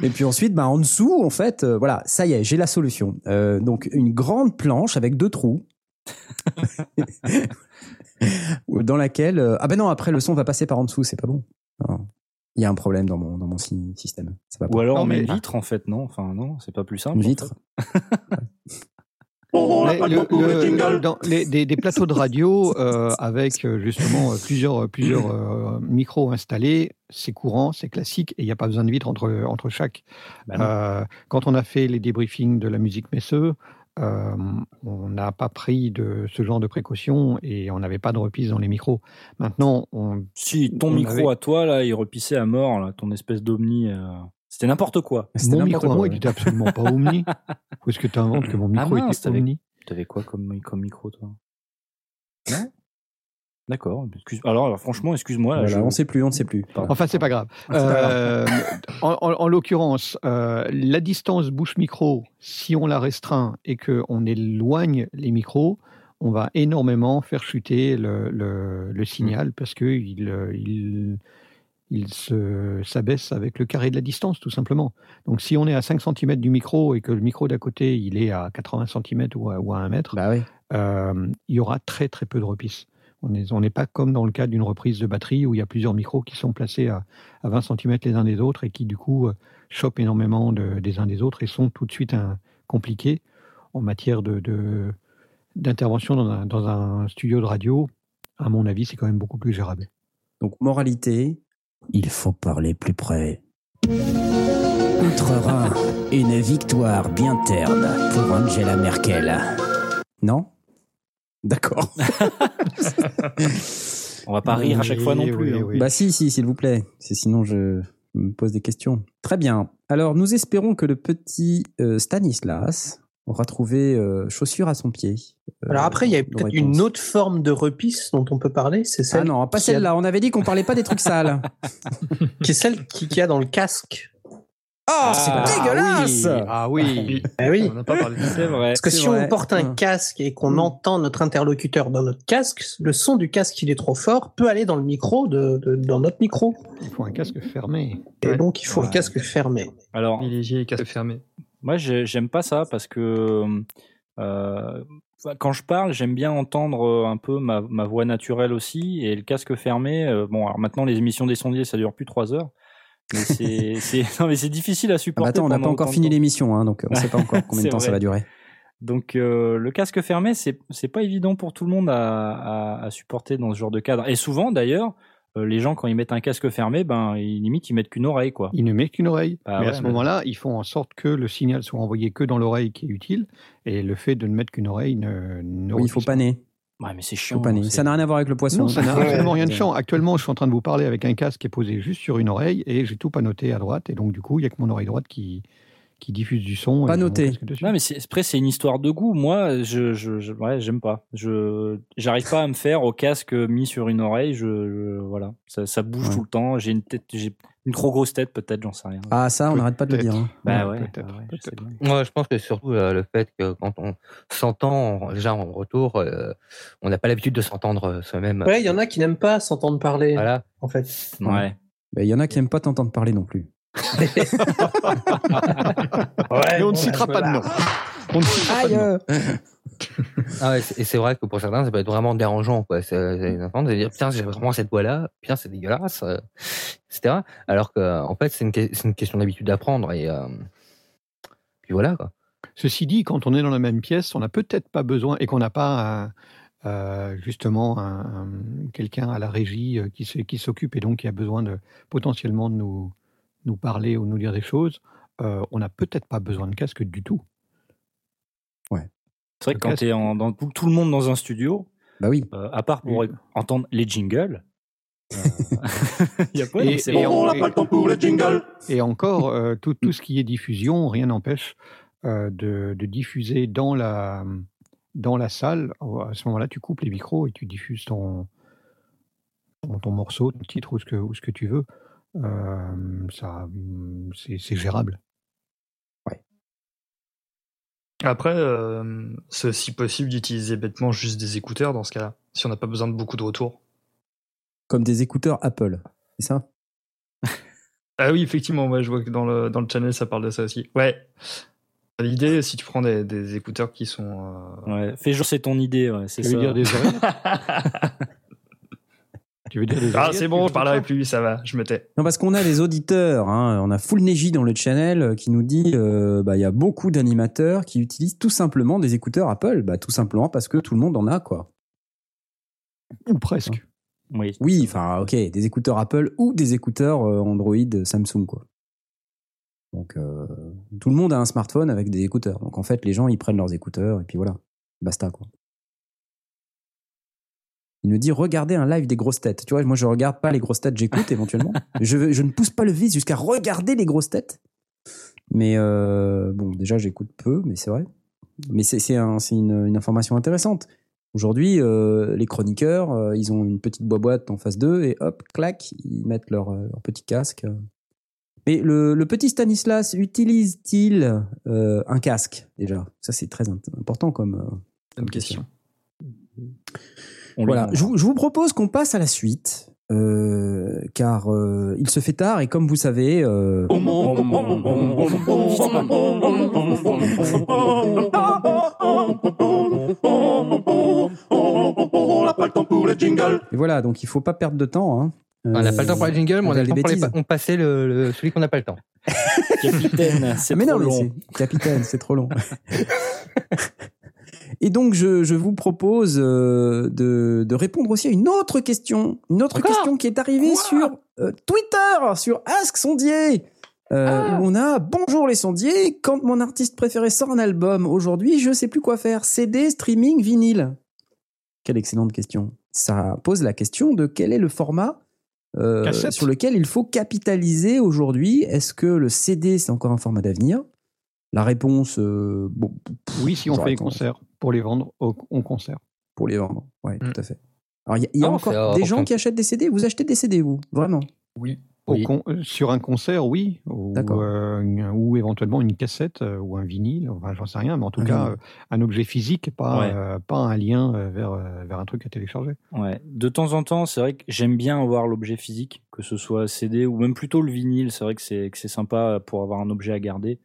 et puis ensuite, bah, en dessous, en fait, euh, voilà, ça y est, j'ai la solution. Euh, donc une grande planche avec deux trous. *laughs* dans laquelle euh, ah ben non après le son va passer par en dessous, c'est pas bon. Non. Il y a un problème dans mon dans mon sy- système. Va pas. Ou alors on met mais- une vitre en fait, non Enfin non, c'est pas plus simple. Une en *laughs* vitre. On Mais n'a pas le- le concours le- de jingle. dans les- des, des plateaux de radio euh, avec euh, justement euh, plusieurs, plusieurs euh, micros installés, c'est courant, c'est classique et il n'y a pas besoin de vitre entre, entre chaque. Euh, quand on a fait les débriefings de la musique Messeux, euh, on n'a pas pris de ce genre de précautions et on n'avait pas de reprise dans les micros. Maintenant, on, Si ton on micro avait- à toi là, il repissait à mort là, ton espèce d'omni. euh, C'était n'importe quoi. C'était mon micro, à moi, quoi, il était absolument pas omni. Où est-ce que tu inventes *laughs* que mon Ah micro mince, était omni T'avais quoi comme, comme micro toi? Non D'accord. Excuse... Alors, alors, franchement, excuse-moi. là, Voilà, je- on sait plus, on ne sait plus. Pardon. Enfin, c'est pas grave. Grave. Euh, en en- en l'occurrence, euh, la distance bouche-micro, si on la restreint et qu'on éloigne les micros, on va énormément faire chuter le, le- le signal parce qu'il euh, il, il se s'abaisse avec le carré de la distance, tout simplement. Donc, si on est à 5 cm du micro et que le micro d'à côté, il est à 80 cm ou à, ou à 1 mètre, Bah oui. euh, il y aura très très peu de repisse. On n'est on pas comme dans le cas d'une reprise de batterie où il y a plusieurs micros qui sont placés à, à 20 cm les uns des autres et qui du coup euh, chopent énormément de- des uns des autres et sont tout de suite un- compliqués en matière de de- d'intervention dans, un, dans un studio de radio. À mon avis, c'est quand même beaucoup plus gérable. Donc moralité, il faut parler plus près. Outre-Rhin, une victoire bien terne pour Angela Merkel. Non? D'accord. *laughs* On va pas rire à chaque fois non plus. oui, hein. oui. Bah si, si, s'il vous plaît. C'est sinon je me pose des questions. Très bien. Alors nous espérons que le petit euh, Stanislas aura trouvé euh, chaussure à son pied. Euh, Alors après, il y a peut-être une autre forme de repisse dont on peut parler, c'est celle Ah non, pas a- celle-là. On avait dit qu'on parlait pas des trucs sales. *laughs* qui est celle qui, qui a dans le casque. Oh, c'est Ah dégueulasse oui, Ah oui. Eh oui. On n'a pas parlé de ça. C'est vrai. Parce que C'est si vrai. on porte un Hum. casque et qu'on Hum. entend notre interlocuteur dans notre casque, le son du casque, il est trop fort, peut aller dans le micro, de, de- dans notre micro. Il faut un casque fermé. Et Ouais. donc, il faut Ouais. le casque fermé. Alors, Privilégié et casque fermé. Moi, j'ai- j'aime pas ça parce que euh, quand je parle, j'aime bien entendre euh, un peu ma, ma voix naturelle aussi et le casque fermé. euh, bon, alors maintenant, les émissions des sondiers, ça dure plus trois heures. Mais c'est *laughs* difficile à Ah bah supporter. attends, on n'a pas encore fini l'émission, hein, donc on sait pas encore *laughs* combien de temps ça va durer. Donc euh, le casque fermé, c'est c'est pas évident pour tout le monde à, à, à supporter dans ce genre de cadre. Et souvent, d'ailleurs, euh, les gens quand ils mettent un casque fermé, ben ils, limite ils mettent qu'une oreille quoi. Il ne met qu'une oreille. Bah mais ouais, à ce mais- moment-là, ils font en sorte que le signal soit envoyé que dans l'oreille qui est utile. Et le fait de ne mettre qu'une oreille ne, ne Oui, il faut paner. Ouais, mais c'est Faut chiant. c'est- Ça n'a rien à voir avec le poisson. Non, ça n'a *laughs* absolument rien de chiant. Actuellement, je suis en train de vous parler avec un casque qui est posé juste sur une oreille et j'ai tout panoté à droite. Et donc, du coup, il n'y a que mon oreille droite qui, qui diffuse du son. Pas noté. Non, mais c'est- après, c'est une histoire de goût. Moi, je, je, je- ouais, j'aime pas. Je, j'arrive pas à me faire au casque mis sur une oreille. Je, je- voilà, ça, ça bouge Ouais. tout le temps. J'ai une tête, j'ai une trop grosse tête, peut-être, j'en sais rien. Ah ça, on n'arrête pas de le dire. hein. bah ouais, peut-être, bah ouais, je peut-être. sais bien. Moi, je pense que surtout euh, le fait que quand on s'entend déjà en retour, euh, on n'a pas l'habitude de s'entendre euh, soi-même. Ouais, il y en a qui n'aiment pas s'entendre parler, Voilà. en fait. Ouais. Il y en a qui aiment pas t'entendre parler non plus. Ouais, Mais on bon, ne citera bah, pas de nom. On ne citera pas de nom. *laughs* Ah ouais, c'est- et c'est vrai que pour certains, ça peut être vraiment dérangeant, quoi. C'est de dire, putain, j'ai vraiment cette voix-là, putain, c'est dégueulasse, euh, etc. Alors que, en fait, c'est une, que- c'est une question d'habitude d'apprendre et, euh, puis voilà, quoi. Ceci dit, quand on est dans la même pièce, on n'a peut-être pas besoin et qu'on n'a pas euh, justement un- un- quelqu'un à la régie euh, qui, se- qui s'occupe et donc qui a besoin de potentiellement de nous, nous parler ou nous dire des choses, euh, on n'a peut-être pas besoin de casque du tout. C'est vrai que quand casque. t'es en, dans tout, le monde dans un studio, Bah oui. euh, à part pour Oui. entendre les jingles, euh, il *laughs* y a pas. Et- bon. On n'a pas le temps pour le jingle. Et encore, euh, tout, tout ce qui est diffusion, rien n'empêche euh, de, de diffuser dans la, dans la salle. À ce moment-là, tu coupes les micros et tu diffuses ton, ton, ton morceau, ton titre ou ce que, ou ce que tu veux. Euh, ça, hum, c'est c'est gérable. Après, euh, c'est aussi possible d'utiliser bêtement juste des écouteurs dans ce cas-là, si on n'a pas besoin de beaucoup de retours. Comme des écouteurs Apple. C'est ça? Ah oui, effectivement, ouais, je vois que dans le, dans le channel, ça parle de ça aussi. Ouais. L'idée, si tu prends des, des écouteurs qui sont. euh, Ouais, fais genre c'est ton idée, ouais, c'est Tu ça. veux dire des oreilles? *laughs* Tu veux dire des Ah, c'est bon, je parlerai plus, ça va, je me tais. Non, parce qu'on a des auditeurs. Hein. On a Full Neji dans le channel euh, qui nous dit euh, bah, il y a beaucoup d'animateurs qui utilisent tout simplement des écouteurs Apple. Bah, tout simplement parce que tout le monde en a, quoi. Ou presque. Oui. Oui, enfin, ok, des écouteurs Apple ou des écouteurs euh, Android Samsung, quoi. Donc, euh, tout le monde a un smartphone avec des écouteurs. Donc, en fait, les gens, ils prennent leurs écouteurs et puis voilà. Basta, quoi. Il nous dit regardez un live des grosses têtes. Tu vois, moi, je regarde pas les grosses têtes, j'écoute *laughs* éventuellement. je, je ne pousse pas le vice jusqu'à regarder les grosses têtes. Mais euh, bon, déjà, j'écoute peu, mais c'est vrai. Mais c'est c'est un- c'est une, une information intéressante. Aujourd'hui, euh, les chroniqueurs, euh, ils ont une petite boîte en face d'eux et hop, clac, ils mettent leur, leur petit casque. Mais le, le petit Stanislas utilise-t-il un casque déjà? Ça, c'est très important comme, question. On voilà, je, vous- je vous propose qu'on passe à la suite, euh, car euh, il se fait tard et comme vous savez, euh, On n'a pas le temps pour les jingles. et voilà, donc il faut pas perdre de temps. Hein. On n'a pas le temps pour les jingles, mais on a le temps des pour les pa- on passait le, le- celui qu'on n'a pas le temps. Capitaine, c'est Ah, mais trop non, mais long. capitaine, c'est trop long. Et donc, je, je vous propose euh, de, de répondre aussi à une autre question. Une autre Encore question qui est arrivée sur euh, Twitter, sur Ask Sondier. euh, Ah. où on a Bonjour les sondiers, quand mon artiste préféré sort un album aujourd'hui, je sais plus quoi faire. CD, streaming, vinyle. Quelle excellente question. Ça pose la question de quel est le format euh, sur lequel il faut capitaliser aujourd'hui. Est-ce que le CD, c'est encore un format d'avenir? La réponse, euh, bon, Oui, si on fait des concerts pour les vendre au, en concert. pour les vendre. Ouais, Mm. tout à fait. Alors, il y a, il y a Non, encore des gens qui achètent des CD. Vous achetez des CD, vous? Vraiment? Oui. Au Oui. con- euh, sur un concert, oui. Ou, D'accord. euh, ou éventuellement une cassette euh, ou un vinyle. Enfin, j'en sais rien. Mais en tout Un cas, un objet physique, pas, Ouais. euh, pas un lien vers, vers un truc à télécharger. Ouais. De temps en temps, c'est vrai que j'aime bien avoir l'objet physique, que ce soit CD ou même plutôt le vinyle. C'est vrai que c'est que c'est sympa pour avoir un objet à garder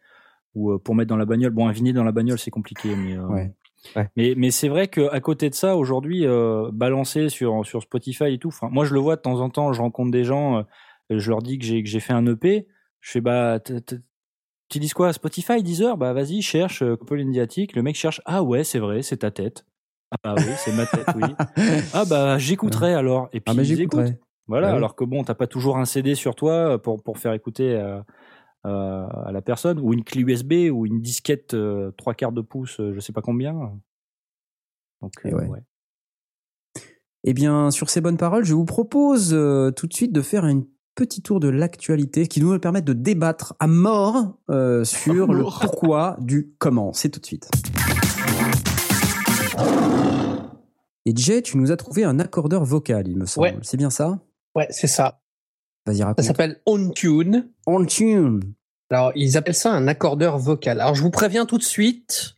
ou pour mettre dans la bagnole. Bon, un vinyle dans la bagnole, c'est compliqué, mais euh, Ouais. Ouais. mais mais c'est vrai que à côté de ça, aujourd'hui, euh, balancer sur sur Spotify et tout. Moi, je le vois de temps en temps. Je rencontre des gens, euh, je leur dis que j'ai que j'ai fait un EP. Je fais bah dis quoi Spotify, Deezer? Bah vas-y, cherche euh, Couple Indiatique. Le mec cherche. Ah ouais, c'est vrai, c'est ta tête. Ah bah oui, c'est ma tête, oui. *laughs* Ah bah j'écouterai alors. Et puis Ah, mais écoutent. Voilà, Bah alors que bon, t'as pas toujours un CD sur toi pour, pour faire écouter euh, euh, à la personne, ou une clé USB, ou une disquette euh, trois quarts de pouce, euh, je sais pas combien. Donc, Et euh, ouais. ouais. Eh bien, sur ces bonnes paroles, je vous propose euh, tout de suite de faire un petit tour de l'actualité qui nous permettre de débattre à mort euh, sur le pourquoi du comment. C'est tout de suite. Et Jay, tu nous as trouvé un accordeur vocal, il me semble. Ouais. C'est bien ça? Ouais, c'est ça. Vas-y, Ça raconte. s'appelle OnTune. On tune. Alors, ils appellent ça un accordeur vocal. Alors, je vous préviens tout de suite,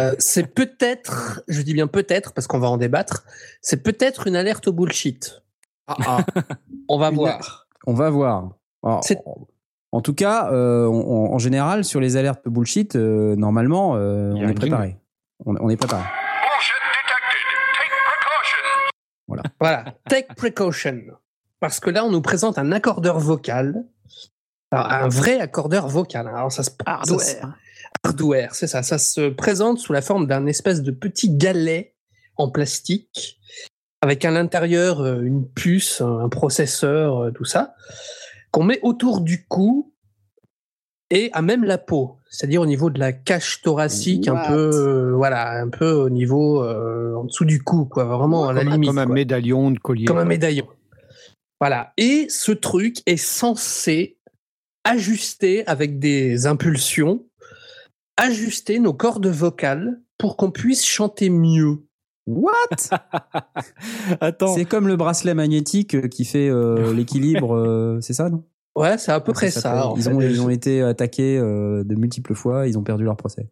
euh, c'est peut-être, je dis bien peut-être, parce qu'on va en débattre, c'est peut-être une alerte au bullshit. *laughs* On va voir. On va voir. Alors, en tout cas, euh, on- on- en général, sur les alertes de bullshit, euh, normalement, euh, on est préparé. On, on est préparé. Bullshit detected. Take precaution. Voilà, take precaution. Parce que là, on nous présente un accordeur vocal. Alors, un vrai accordeur vocal. Alors, ça se ça se- hardware, c'est ça. Ça se présente sous la forme d'un espèce de petit galet en plastique avec à l'intérieur euh, une puce, un processeur, euh, tout ça, qu'on met autour du cou et à même la peau, c'est-à-dire au niveau de la cage thoracique, un peu, euh, voilà, un peu au niveau euh, en dessous du cou, quoi, vraiment à la comme, un- limite. comme un quoi. médaillon de collier. Comme un médaillon. Voilà. Et ce truc est censé ajuster avec des impulsions, ajuster nos cordes vocales pour qu'on puisse chanter mieux. What? *laughs* Attends, C'est comme le bracelet magnétique euh, qui fait euh, *laughs* l'équilibre, euh, c'est ça, non? Ouais, c'est à peu près ça. Ils ont, ils ont été attaqués euh, de multiples fois, ils ont perdu leur procès.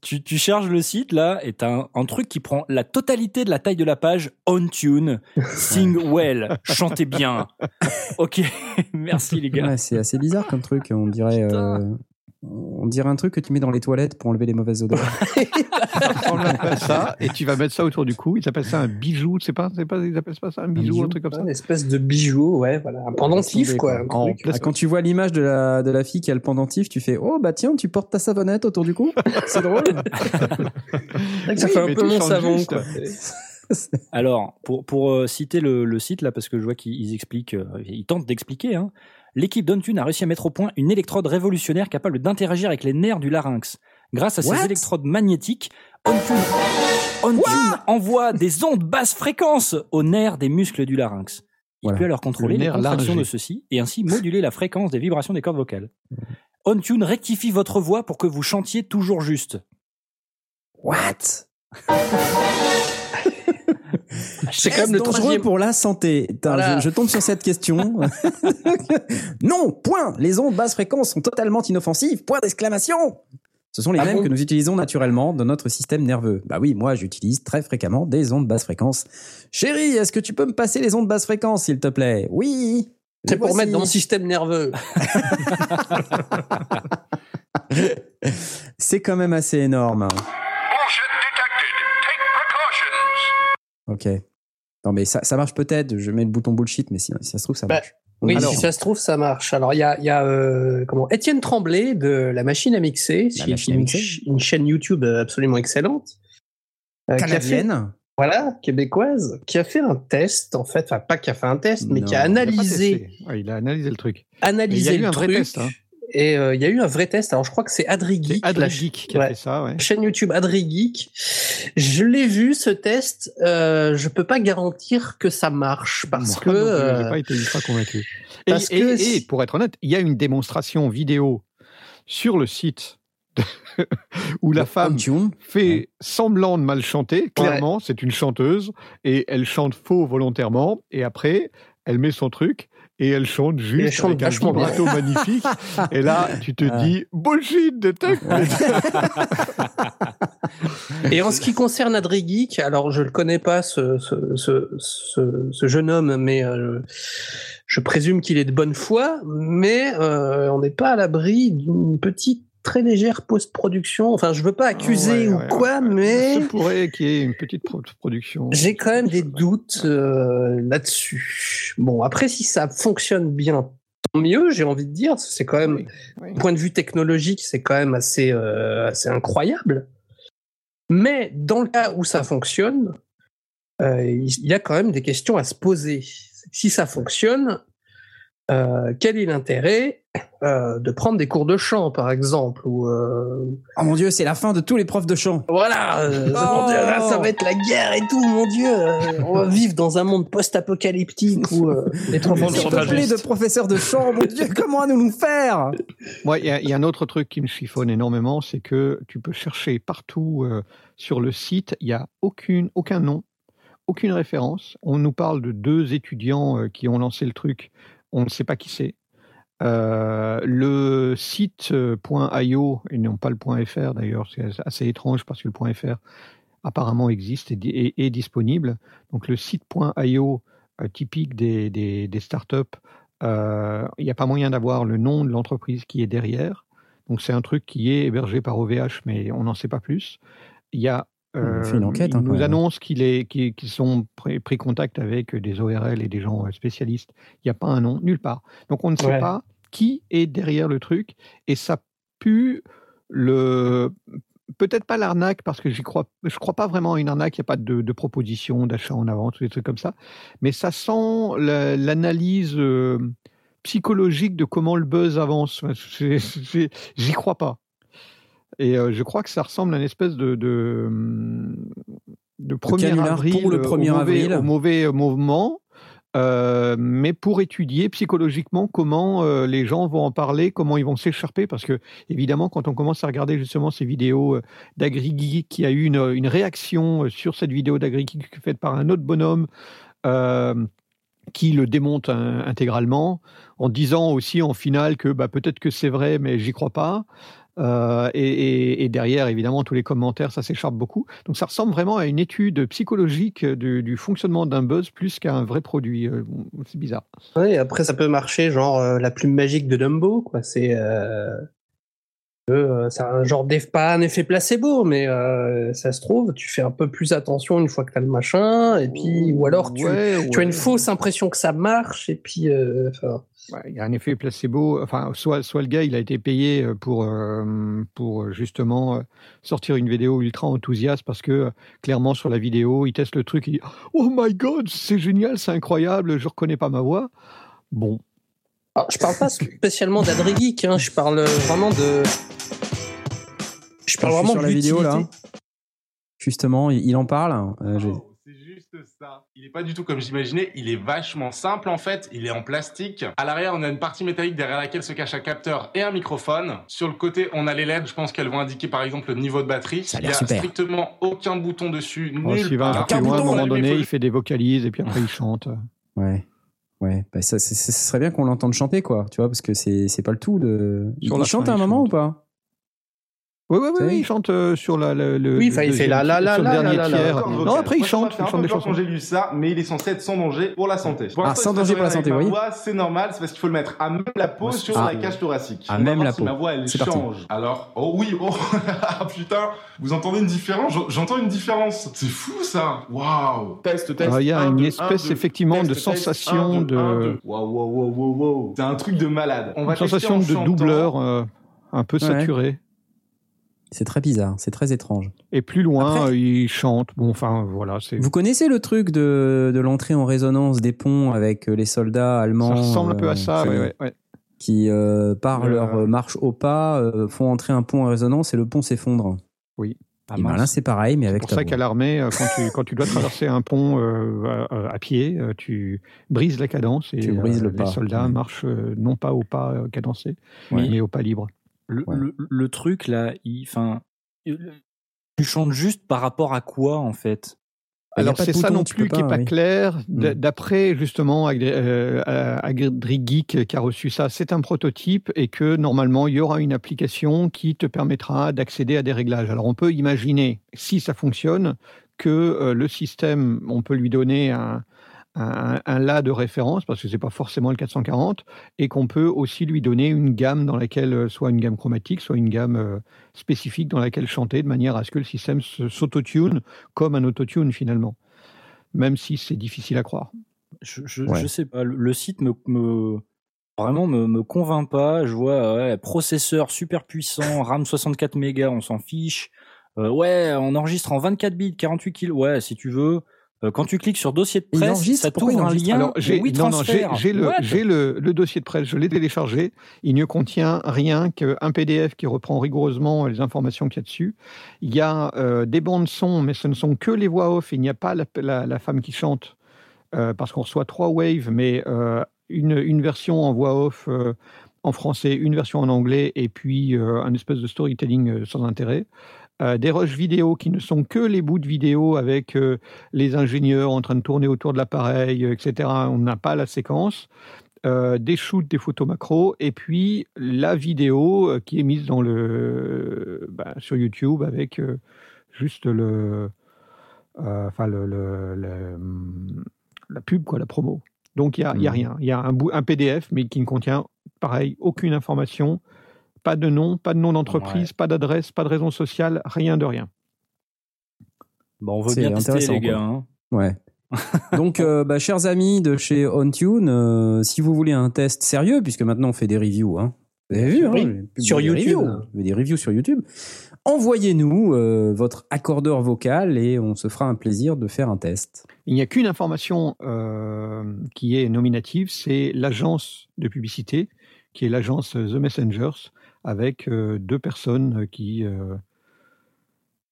Tu, tu charges le site là et t'as un, un truc qui prend la totalité de la taille de la page on tune, sing well, chantez bien. *laughs* Ok, *laughs* merci les gars. Ouais, c'est assez bizarre comme truc, on dirait. Euh, On dirait un truc que tu mets dans les toilettes pour enlever les mauvaises odeurs. *laughs* On appelle ça, et tu vas mettre ça autour du cou. Ils appellent ça un bijou. C'est pas, c'est pas, ils appellent pas ça un bijou, bijou un truc comme ça. Une espèce de bijou, ouais, voilà. Un pendentif, quoi. un En truc. Ah, quand tu vois l'image de la, de la fille qui a le pendentif, tu fais Oh bah tiens, tu portes ta savonnette autour du cou *laughs* C'est drôle. Ça Oui, fait un peu mon savon, juste. quoi. Alors, pour, pour euh, citer le, le site, là, parce que je vois qu'ils ils expliquent, euh, ils tentent d'expliquer, hein, l'équipe d'Ontune a réussi à mettre au point une électrode révolutionnaire capable d'interagir avec les nerfs du larynx. Grâce à ces électrodes magnétiques, Ontune, Ontune envoie *laughs* des ondes basse fréquence aux nerfs des muscles du larynx. Il Voilà. peut alors contrôler Le les contractions de ceux-ci et ainsi moduler la fréquence des vibrations des cordes vocales. *laughs* Ontune rectifie votre voix pour que vous chantiez toujours juste. What? *laughs* C'est quand même le dangereux troisième. pour la santé. Voilà. je, je tombe sur cette question. *laughs* non, point. Les ondes basse fréquence sont totalement inoffensives. Point d'exclamation. Ce sont les Ah mêmes bon que nous utilisons naturellement dans notre système nerveux. Bah oui, moi j'utilise très fréquemment des ondes basse fréquence. Chérie, est-ce que tu peux me passer les ondes basse fréquence, s'il te plaît? Oui. C'est pour mettre dans mon système nerveux. *laughs* C'est quand même assez énorme. Ok. Non mais ça, ça marche peut-être. Je mets le bouton bullshit, mais si, si ça se trouve ça Bah, marche. Oui, Alors, si ça se trouve, ça marche. Alors, il y a, il y a euh, comment, Étienne Tremblay de La Machine à mixer, La Machine à une, mixer. ch- une chaîne YouTube absolument excellente. euh, qui a fait- canadienne. voilà, québécoise, qui a fait un test, en fait, enfin, pas qui a fait un test, mais Non, qui a il a pas analysé. Ouais, il a analysé le truc. analysé Il y a eu le un vrai test, hein. Et euh, il y a eu un vrai test. Alors, je crois que c'est Adri Geek, Adri Geek qui a ouais. fait ça, ouais. chaîne YouTube Adri Geek. Je l'ai vu ce test. Euh, je peux pas garantir que ça marche parce Moi que euh, j'ai pas été convaincu. Et, parce et- que et si- pour être honnête, il y a une démonstration vidéo sur le site *laughs* où la femme fait semblant de mal chanter. Clairement, c'est une chanteuse et elle chante faux volontairement. Et après, elle met son truc et elle chante juste elle chante avec un vibrato magnifique. *laughs* Et là, tu te dis bullshit, détecte. *laughs* Et en ce qui concerne Adri Geek, alors je le connais pas ce, ce, ce, ce, ce jeune homme, mais euh, je présume qu'il est de bonne foi, mais euh, on n'est pas à l'abri d'une petite très légère post-production. Enfin, je veux pas accuser Ouais, ou ouais, quoi, ouais. mais Il pourrait qu'il y ait une petite pro- production. j'ai quand même des doutes euh, là-dessus. Bon, après, si ça fonctionne bien, tant mieux, j'ai envie de dire. C'est quand même, Oui, point de vue technologique, c'est quand même assez, euh, assez incroyable. Mais dans le cas où ça fonctionne, euh, il y a quand même des questions à se poser. Si ça fonctionne, euh, quel est l'intérêt euh, de prendre des cours de chant, par exemple ou euh, Oh mon dieu, c'est la fin de tous les profs de chant. Voilà, euh, Oh mon Dieu, là, ça va être la guerre et tout, mon Dieu. euh, *laughs* on va vivre dans un monde post-apocalyptique où euh, les professeurs sont de professeurs de chant, mon dieu, *laughs* comment nous nous faire? Moi, il y, a- il y a un autre truc qui me chiffonne énormément, c'est que tu peux chercher partout euh, sur le site, il n'y a aucune, aucun nom, aucune référence. On nous parle de deux étudiants euh, qui ont lancé le truc, on ne sait pas qui c'est. Euh, le site euh, .io, et non pas le .fr d'ailleurs, c'est assez étrange parce que le .fr apparemment existe et, est disponible. Donc le site .io euh, typique des startups, euh, il n'y a pas moyen d'avoir le nom de l'entreprise qui est derrière. Donc c'est un truc qui est hébergé par OVH, mais on n'en sait pas plus. Il y a On fait une enquête, ils hein, nous est, qu'ils qu'ils sont pris, pris contact avec des ORL et des gens euh, spécialistes. Il n'y a pas un nom, nulle part. Donc on ne sait Ouais. pas qui est derrière le truc et ça pue le peut-être pas l'arnaque parce que j'y crois je crois pas vraiment à une arnaque il n'y a pas de, de proposition d'achat en avant tous des trucs comme ça mais ça sent la- l'analyse euh, psychologique de comment le buzz avance j'y crois pas et euh, je crois que ça ressemble à une espèce de de, de 1er canular avril pour le euh, 1er au mauvais, avril. au mauvais euh, mouvement euh, mais pour étudier psychologiquement comment euh, les gens vont en parler, comment ils vont s'écharper, parce que évidemment, quand on commence à regarder justement ces vidéos euh, d'AgriGeek, qui a eu une, une réaction sur cette vidéo d'AgriGeek faite par un autre bonhomme, qui le démonte hein, intégralement, en disant aussi en finale que bah, peut-être que c'est vrai, mais j'y crois pas. Euh, et, et- et derrière, évidemment, tous les commentaires, ça s'écharpe beaucoup. Donc ça ressemble vraiment à une étude psychologique du, du fonctionnement d'un buzz plus qu'à un vrai produit. Euh, C'est bizarre. Après, ça peut marcher, genre euh, la plume magique de Dumbo, quoi. C'est. euh, c'est un genre d'eff- pas un effet placebo, mais ça se trouve, tu fais un peu plus attention une fois que t'as le machin, et puis ou alors tu, Ouais, tu as une fausse impression que ça marche, et puis enfin, Il y a un effet placebo. Enfin, soit, soit le gars, il a été payé euh, pour, euh, pour justement euh, sortir une vidéo ultra enthousiaste parce que euh, clairement sur la vidéo, il teste le truc, il dit Oh my god, c'est génial, c'est incroyable, je reconnais pas ma voix. Bon, alors, je parle pas *laughs* spécialement d'Adri Geek, hein, je parle vraiment de, je parle Je vraiment sur de la vidéo là. Justement, il en parle. Euh, Oh, juste ça. Il est pas du tout comme j'imaginais. Il est vachement simple en fait. Il est en plastique. À l'arrière, on a une partie métallique derrière laquelle se cache un capteur et un microphone. Sur le côté, on a les LED. Je pense qu'elles vont indiquer par exemple le niveau de batterie. Ça a Il y l'air a super. strictement aucun bouton dessus. Oh, s'il va un part. peu plus loin, à un moment donné, il fait des vocalises et puis après il chante. Ouais. Ouais, bah ça, serait bien qu'on l'entende chanter, quoi, tu vois, parce que c'est c'est pas le tout de. Il, chante fin, à un moment chante. ou pas? Oui, oui, oui, Ça il chante euh, sur la, le, le- Oui, le enfin, il fait deuxième- la, la, la, sur le la, dernier la, la, tiers. la. Non, après il ça chante, il chante des chansons. quand j'ai lu ça, mais il est censé être sans danger pour la santé. Pour Ah, sans danger pour la santé, avec oui. c'est normal, c'est parce qu'il faut le mettre à même la peau sur Ah. la cage thoracique. À même la si peau. ma voix, elle change. Alors, oh oui, oh, *laughs* putain, vous entendez une différence? J'en- J'entends une différence. C'est fou ça. Waouh. Test, test. Il y a un, une espèce, effectivement, de sensation de-. Waouh, waouh, waouh, waouh, waouh. C'est un truc de malade. Une sensation de doubleur euh, un peu Ouais. C'est très bizarre, c'est très étrange. Et plus loin, Après- euh, il chante. Bon, enfin, voilà, c'est. Vous connaissez le truc de, de l'entrée en résonance des ponts avec euh, les soldats allemands Ça ressemble un peu euh, à ça, ouais, ouais, ouais. qui, euh, par Le- leur euh, marche au pas, euh, font entrer un pont en résonance et le pont s'effondre. Ah, et ben là, c'est pareil, mais C'est avec pour ta ça qu'à l'armée, euh, quand tu, quand tu dois traverser un pont euh, à, à pied, euh, tu brises la cadence et Tu brises le euh, pas. les soldats Ouais. marchent euh, non pas au pas euh, cadencé, mais au pas libre. Le, Ouais. le, le truc là, enfin, tu chantes juste par rapport à quoi en fait? Alors c'est ça non plus qui est pas, oui. clair. Mm. D'après justement Agri- euh, euh, AgriGeek qui a reçu ça, c'est un prototype et que normalement il y aura une application qui te permettra d'accéder à des réglages. Alors on peut imaginer, si ça fonctionne, que euh, le système, on peut lui donner un, un, un là de référence parce que c'est pas forcément le 440 et qu'on peut aussi lui donner une gamme dans laquelle euh, soit une gamme chromatique, soit une gamme euh, spécifique dans laquelle chanter de manière à ce que le système s'autotune comme un autotune finalement, même si c'est difficile à croire. je, je, Ouais. je sais pas. Le, le site me, me vraiment me, me convainc pas. Je vois ouais, processeur super puissant, RAM 64 mégas, on s'en fiche. Euh, ouais, on enregistre en 24 bits, 48 kilos. Ouais, si tu veux. Euh, quand tu cliques sur dossier de presse, ça t'ouvre un lien. Alors, j'ai, oui, non, non, j'ai, le, What j'ai le, le dossier de presse, je l'ai téléchargé. Il ne contient rien qu'un PDF qui reprend rigoureusement les informations qu'il y a dessus. Il y a euh, des bandes son, mais ce ne sont que les voix off. Il n'y a pas la, la- la femme qui chante, euh, parce qu'on reçoit trois waves, mais euh, une, une version en voix off euh, en français, une version en anglais, et puis euh, un espèce de storytelling euh, sans intérêt. Euh, des rushs vidéo qui ne sont que les bouts de vidéo avec euh, les ingénieurs en train de tourner autour de l'appareil, euh, etc. On n'a pas la séquence. Euh, des shoots, des photos macro, et puis la vidéo qui est mise dans le, bah, sur YouTube avec juste le, enfin le, le- le- hum, la pub, quoi, la promo. Donc il n'y a, y a Mhm. rien. Il y a un, bout, un PDF, mais qui ne contient, pareil, aucune information, pas de nom, pas de nom d'entreprise, pas d'adresse, pas de raison sociale, rien de rien. Bon, on veut bien tester les gars. hein. Ouais. *laughs* Donc, euh, bah, chers amis de chez OnTune, euh, si vous voulez un test sérieux, puisque maintenant on fait des reviews, hein. Vous avez vu, hein, Oui, sur des YouTube. reviews. Fait des reviews sur YouTube. Envoyez-nous euh, votre accordeur vocal et on se fera un plaisir de faire un test. Il n'y a qu'une information euh, qui est nominative, c'est l'agence de publicité, qui est l'agence The Messengers, avec euh, deux personnes qui, euh,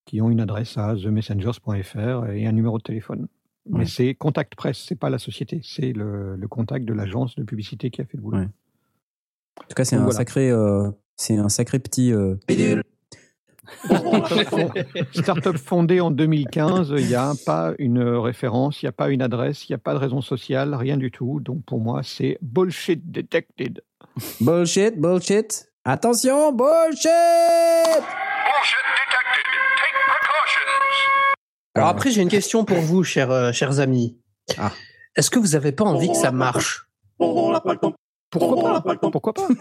qui ont une adresse à themessengers.fr et un numéro de téléphone. Mais Ouais. c'est Contact Presse, c'est pas la société, c'est le, le contact de l'agence de publicité qui a fait le boulot. Ouais. En tout cas, c'est un voilà. sacré, euh, c'est un sacré petit. euh, Startup fondée en 2015, il n'y a pas une référence, il n'y a pas une adresse, il n'y a pas de raison sociale, rien du tout. Donc pour moi, c'est bullshit detected. bullshit, bullshit. Attention, bullshit. Alors après, j'ai une question pour vous, chers, euh, chers amis. Ah. Est-ce que vous n'avez pas envie que ça marche? Pourquoi pas? Pourquoi pas? *laughs*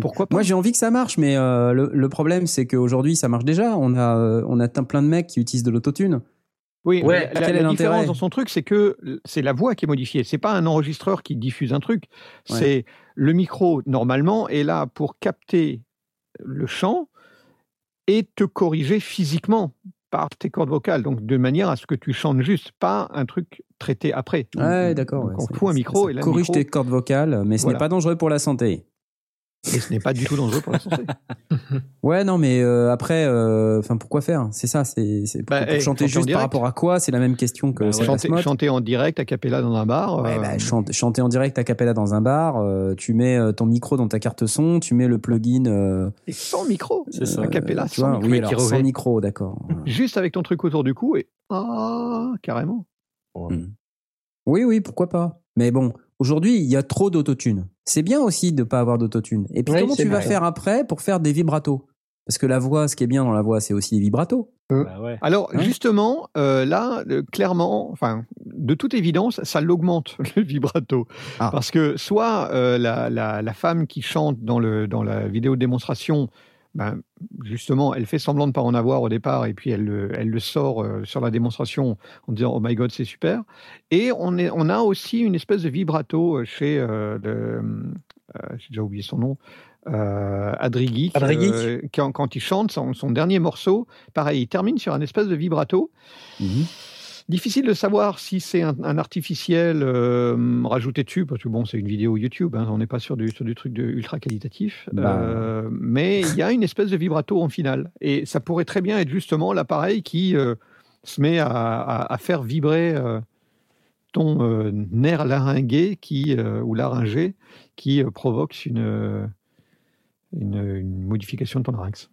Pourquoi pas? Moi, j'ai envie que ça marche, mais euh, le, le problème, c'est qu'aujourd'hui, ça marche déjà. On a, euh, on a plein de mecs qui utilisent de l'autotune. Oui, Ouais, la, différence dans son truc, c'est que c'est la voix qui est modifiée. C'est pas un enregistreur qui diffuse un truc. Ouais. C'est le micro normalement est là pour capter le chant et te corriger physiquement par tes cordes vocales, donc de manière à ce que tu chantes juste, pas un truc traité après. Ouais, d'accord. Ouais, on fout un micro et là, corrige micro- tes cordes vocales, mais ce Voilà. n'est pas dangereux pour la santé. Et ce n'est pas du tout dangereux pour la santé. *laughs* Ouais, non, mais euh, après, euh, enfin, pourquoi faire? C'est ça, c'est Bah, pour chanter juste par direct. rapport à quoi? C'est la même question que Bah, c'est chanter, chanter en direct, a cappella dans un bar. Ouais, euh, bah, chante- chanter en direct à cappella dans un bar, euh, tu mets euh, ton micro dans ta carte son, tu mets le plugin. euh, et sans micro. C'est ça. A cappella, tu sans vois, micro. oui, alors, Kyrové. sans micro, d'accord. Juste avec ton truc autour du cou et ah carrément. Oui, oui, pourquoi pas. Mais bon, aujourd'hui, il y a trop d'autotune. C'est bien aussi de pas avoir d'autotune. Et puis, Oui, comment tu vas vrai. faire après pour faire des vibratos? Parce que la voix, ce qui est bien dans la voix, c'est aussi les vibratos. Bah ouais. Alors Hein? justement, euh, là, euh, clairement, enfin, de toute évidence, ça l'augmente *laughs* le vibrato, Ah. parce que soit euh, la, la, la femme qui chante dans le dans la vidéo de démonstration, ben, justement, elle fait semblant de pas en avoir au départ, et puis elle le elle le sort euh, sur la démonstration en disant oh my god c'est super, et on est on a aussi une espèce de vibrato euh, chez euh, euh, j'ai déjà oublié son nom. Euh, Adrigui, Adrigui. quand, quand il chante son, son dernier morceau, pareil, il termine sur un espèce de vibrato. Mhm. Difficile de savoir si c'est un, un artificiel euh, rajouté dessus, parce que bon, c'est une vidéo YouTube, hein, on n'est pas sur du, sur du truc de ultra qualitatif. Bah. Euh, mais *laughs* il y a une espèce de vibrato en finale. Et ça pourrait très bien être justement l'appareil qui euh, se met à, à- à faire vibrer euh, ton euh, nerf laryngué qui, euh, ou laryngé qui provoque une, une, une modification de ton larynx.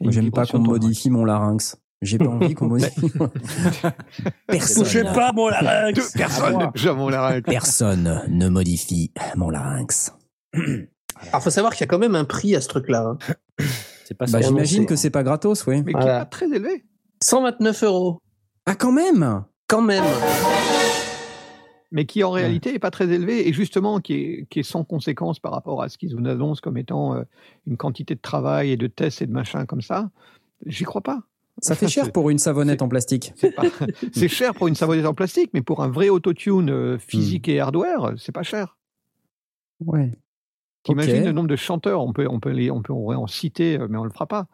J'aime pas qu'on modifie mon larynx. J'ai pas envie qu'on modifie. *laughs* Personne. Touchez pas mon larynx. larynx Personne ne touche à mon larynx. Personne ne modifie mon larynx. Alors, faut savoir qu'il y a quand même un prix à ce truc-là. hein. C'est pas Bah. J'imagine que c'est pas gratos, oui. Mais qui n'est Voilà. pas très élevé. 129 euros, Ah, quand même quand même. mais qui en réalité n'est pas très élevé et justement qui est, qui est sans conséquence par rapport à ce qu'ils nous annoncent comme étant euh, une quantité de travail et de tests et de machin comme ça, j'y crois pas. Ça fait cher pour une savonnette en plastique. *laughs* C'est cher pour une savonnette en plastique, mais pour un vrai autotune euh, physique et hardware, c'est pas cher. Ouais. T'imagines le nombre de chanteurs, on peut, on peut, les, on peut en citer, euh, mais on le fera pas,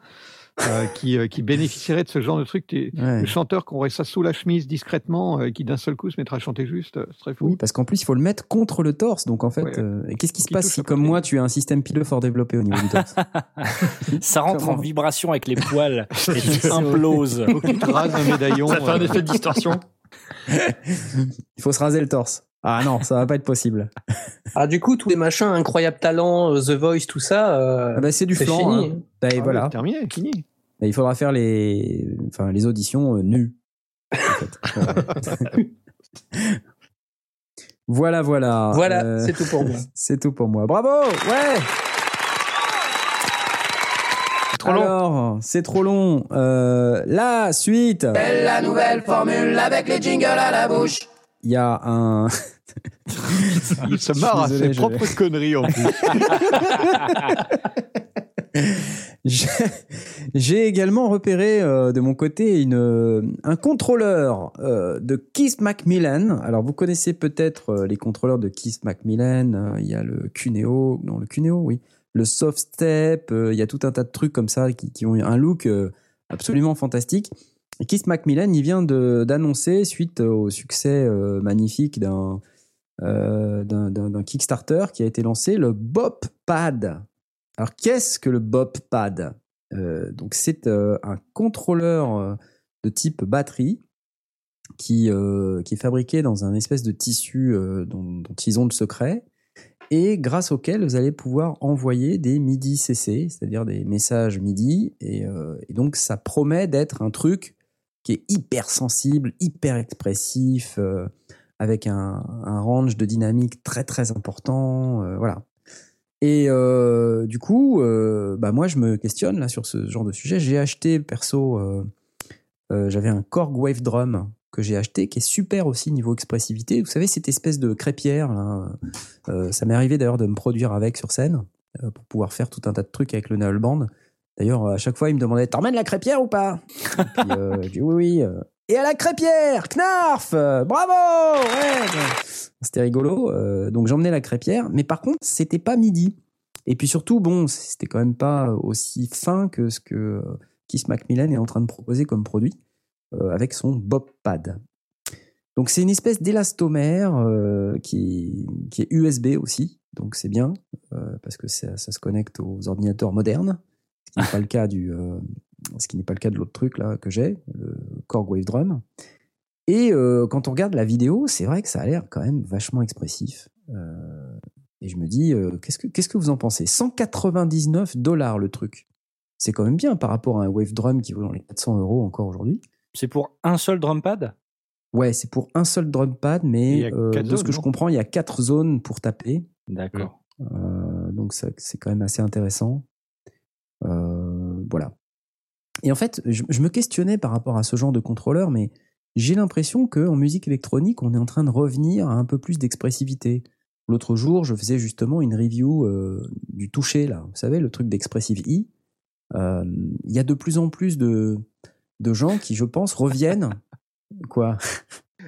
euh, qui, euh, qui bénéficieraient de ce genre de truc. Des- Ouais. Le chanteur qui aurait ça sous la chemise discrètement, euh, qui d'un seul coup se mettra à chanter juste, euh, ce serait fou. Oui, parce qu'en plus, il faut le mettre contre le torse. Donc, en fait, Ouais. euh, et qu'est-ce qui se passe si, comme moi, tu as un système pileux fort développé au niveau du torse *laughs* Ça rentre en vibration avec les *laughs* poils et tu imploses. Un médaillon. Ça fait un effet de distorsion. *laughs* Il faut se raser le torse. Ah non, ça va pas être possible. Ah, du coup, tous les machins, incroyable talent, The Voice, tout ça, euh, Ah bah, c'est du flan. fini. hein. Bah, et ah voilà. terminé, fini. Bah, il faudra faire les, enfin, les auditions euh, nues. en fait. *laughs* voilà, voilà. Voilà, Euh, c'est tout pour moi. *laughs* C'est tout pour moi. Bravo Ouais trop long. Alors, c'est trop long. Euh, la suite. La nouvelle formule avec les jingles à la bouche. Il y a un. *laughs* Il se marre à ses propres conneries en plus. J'ai- également repéré euh, de mon côté une, euh, un contrôleur euh, de Keith Macmillan. Alors vous connaissez peut-être les contrôleurs de Keith Macmillan. Il y a le Cuneo, non le Cuneo, oui, le Soft Step. Il y a tout un tas de trucs comme ça qui, ont un look absolument fantastique. Et Keith Macmillan, il vient d'annoncer suite au succès magnifique d'un- d'un Kickstarter qui a été lancé, le Bop Pad. Alors, qu'est-ce que le Bop Pad? Euh, Donc, c'est euh, un contrôleur euh, de type batterie qui, est fabriqué dans un espèce de tissu dont, ils ont le secret et grâce auquel vous allez pouvoir envoyer des MIDI CC, c'est-à-dire des messages MIDI. Et, donc, ça promet d'être un truc qui est hyper sensible, hyper expressif, avec un, un range de dynamique très très important. voilà. Et euh, du coup, euh, bah moi, je me questionne là sur ce genre de sujet. J'ai acheté perso, euh, j'avais un Korg Wave Drum que j'ai acheté, qui est super aussi niveau expressivité. Vous savez, cette espèce de crêpière, ça m'est arrivé d'ailleurs de me produire avec sur scène pour pouvoir faire tout un tas de trucs avec le Nail Band. D'ailleurs, à chaque fois, il me demandait T'emmènes la crêpière ou pas? Et puis, euh, je dis Oui, oui. Euh. Et à la crêpière Knarf euh, Bravo C'était rigolo. euh, donc, j'emmenais la crêpière. Mais par contre, c'était pas midi. Et puis surtout, bon, c'était quand même pas aussi fin que ce que euh, Keith Macmillan est en train de proposer comme produit euh, avec son Bob Pad. Donc c'est une espèce d'élastomère euh, qui, est USB aussi, donc c'est bien euh, parce que ça, se connecte aux ordinateurs modernes, ce qui n'est pas le cas du, euh, ce qui n'est pas le cas de l'autre truc là que j'ai, Korg Wave Drum. Et euh, quand on regarde la vidéo, c'est vrai que ça a l'air quand même vachement expressif. Euh, et je me dis, euh, qu'est-ce que qu'est-ce que vous en pensez? 199 dollars le truc. C'est quand même bien par rapport à un Wave Drum qui vaut dans les 400 euros encore aujourd'hui. C'est pour un seul drum pad? Ouais, c'est pour un seul drum pad, mais de ce zones, que je comprends, il y a quatre zones pour taper. D'accord. Donc ça, c'est quand même assez intéressant. Voilà. Et en fait, je, me questionnais par rapport à ce genre de contrôleur, mais j'ai l'impression qu'en musique électronique, on est en train de revenir à un peu plus d'expressivité. L'autre jour, je faisais justement une review euh, du toucher, là. Vous savez, le truc d'Expressive E. Euh, Il y a de plus en plus de, de gens qui, je pense, reviennent. Quoi?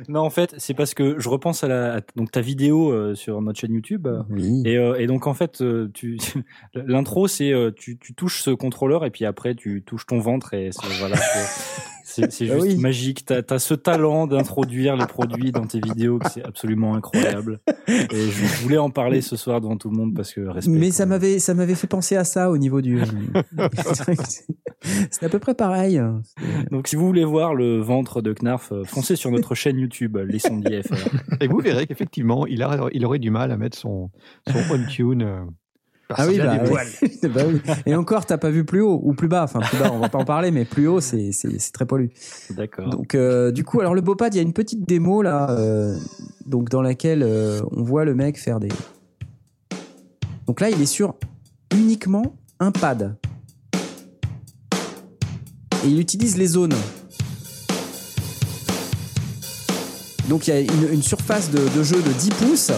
Non, en fait, c'est parce que je repense à, la, à- donc ta vidéo euh, sur notre chaîne YouTube. Oui. Et, euh, et donc, en fait, euh, tu, *laughs* l'intro, c'est euh, tu, tu touches ce contrôleur et puis après, tu touches ton ventre et c'est, voilà. *laughs* c'est- C'est c'est Ah juste oui. magique. T'as as ce talent d'introduire les produits dans tes vidéos c'est absolument incroyable. *laughs* Et je voulais en parler ce soir devant tout le monde parce que respect. Mais ça m'avait, ça m'avait fait penser à ça au niveau du. *laughs* *laughs* c'est à peu près pareil. Donc, si vous voulez voir le ventre de Knarf, euh, foncez sur notre chaîne YouTube, Les Sondiers FR. Et vous verrez qu'effectivement, il, a- il aurait du mal à mettre son, son on tune. Ah oui, bah, des. *laughs* Bah oui. Et encore, t'as pas vu plus haut ou plus bas. Enfin, plus bas, on va pas en parler, mais plus haut, c'est, très poilu. D'accord. Donc, euh, du coup, alors le Bopad, il y a une petite démo là, euh, donc dans laquelle euh, on voit le mec faire des. Donc là, il est sur uniquement un pad. Et il utilise les zones. Donc il y a une, une surface de, de jeu de 10 pouces.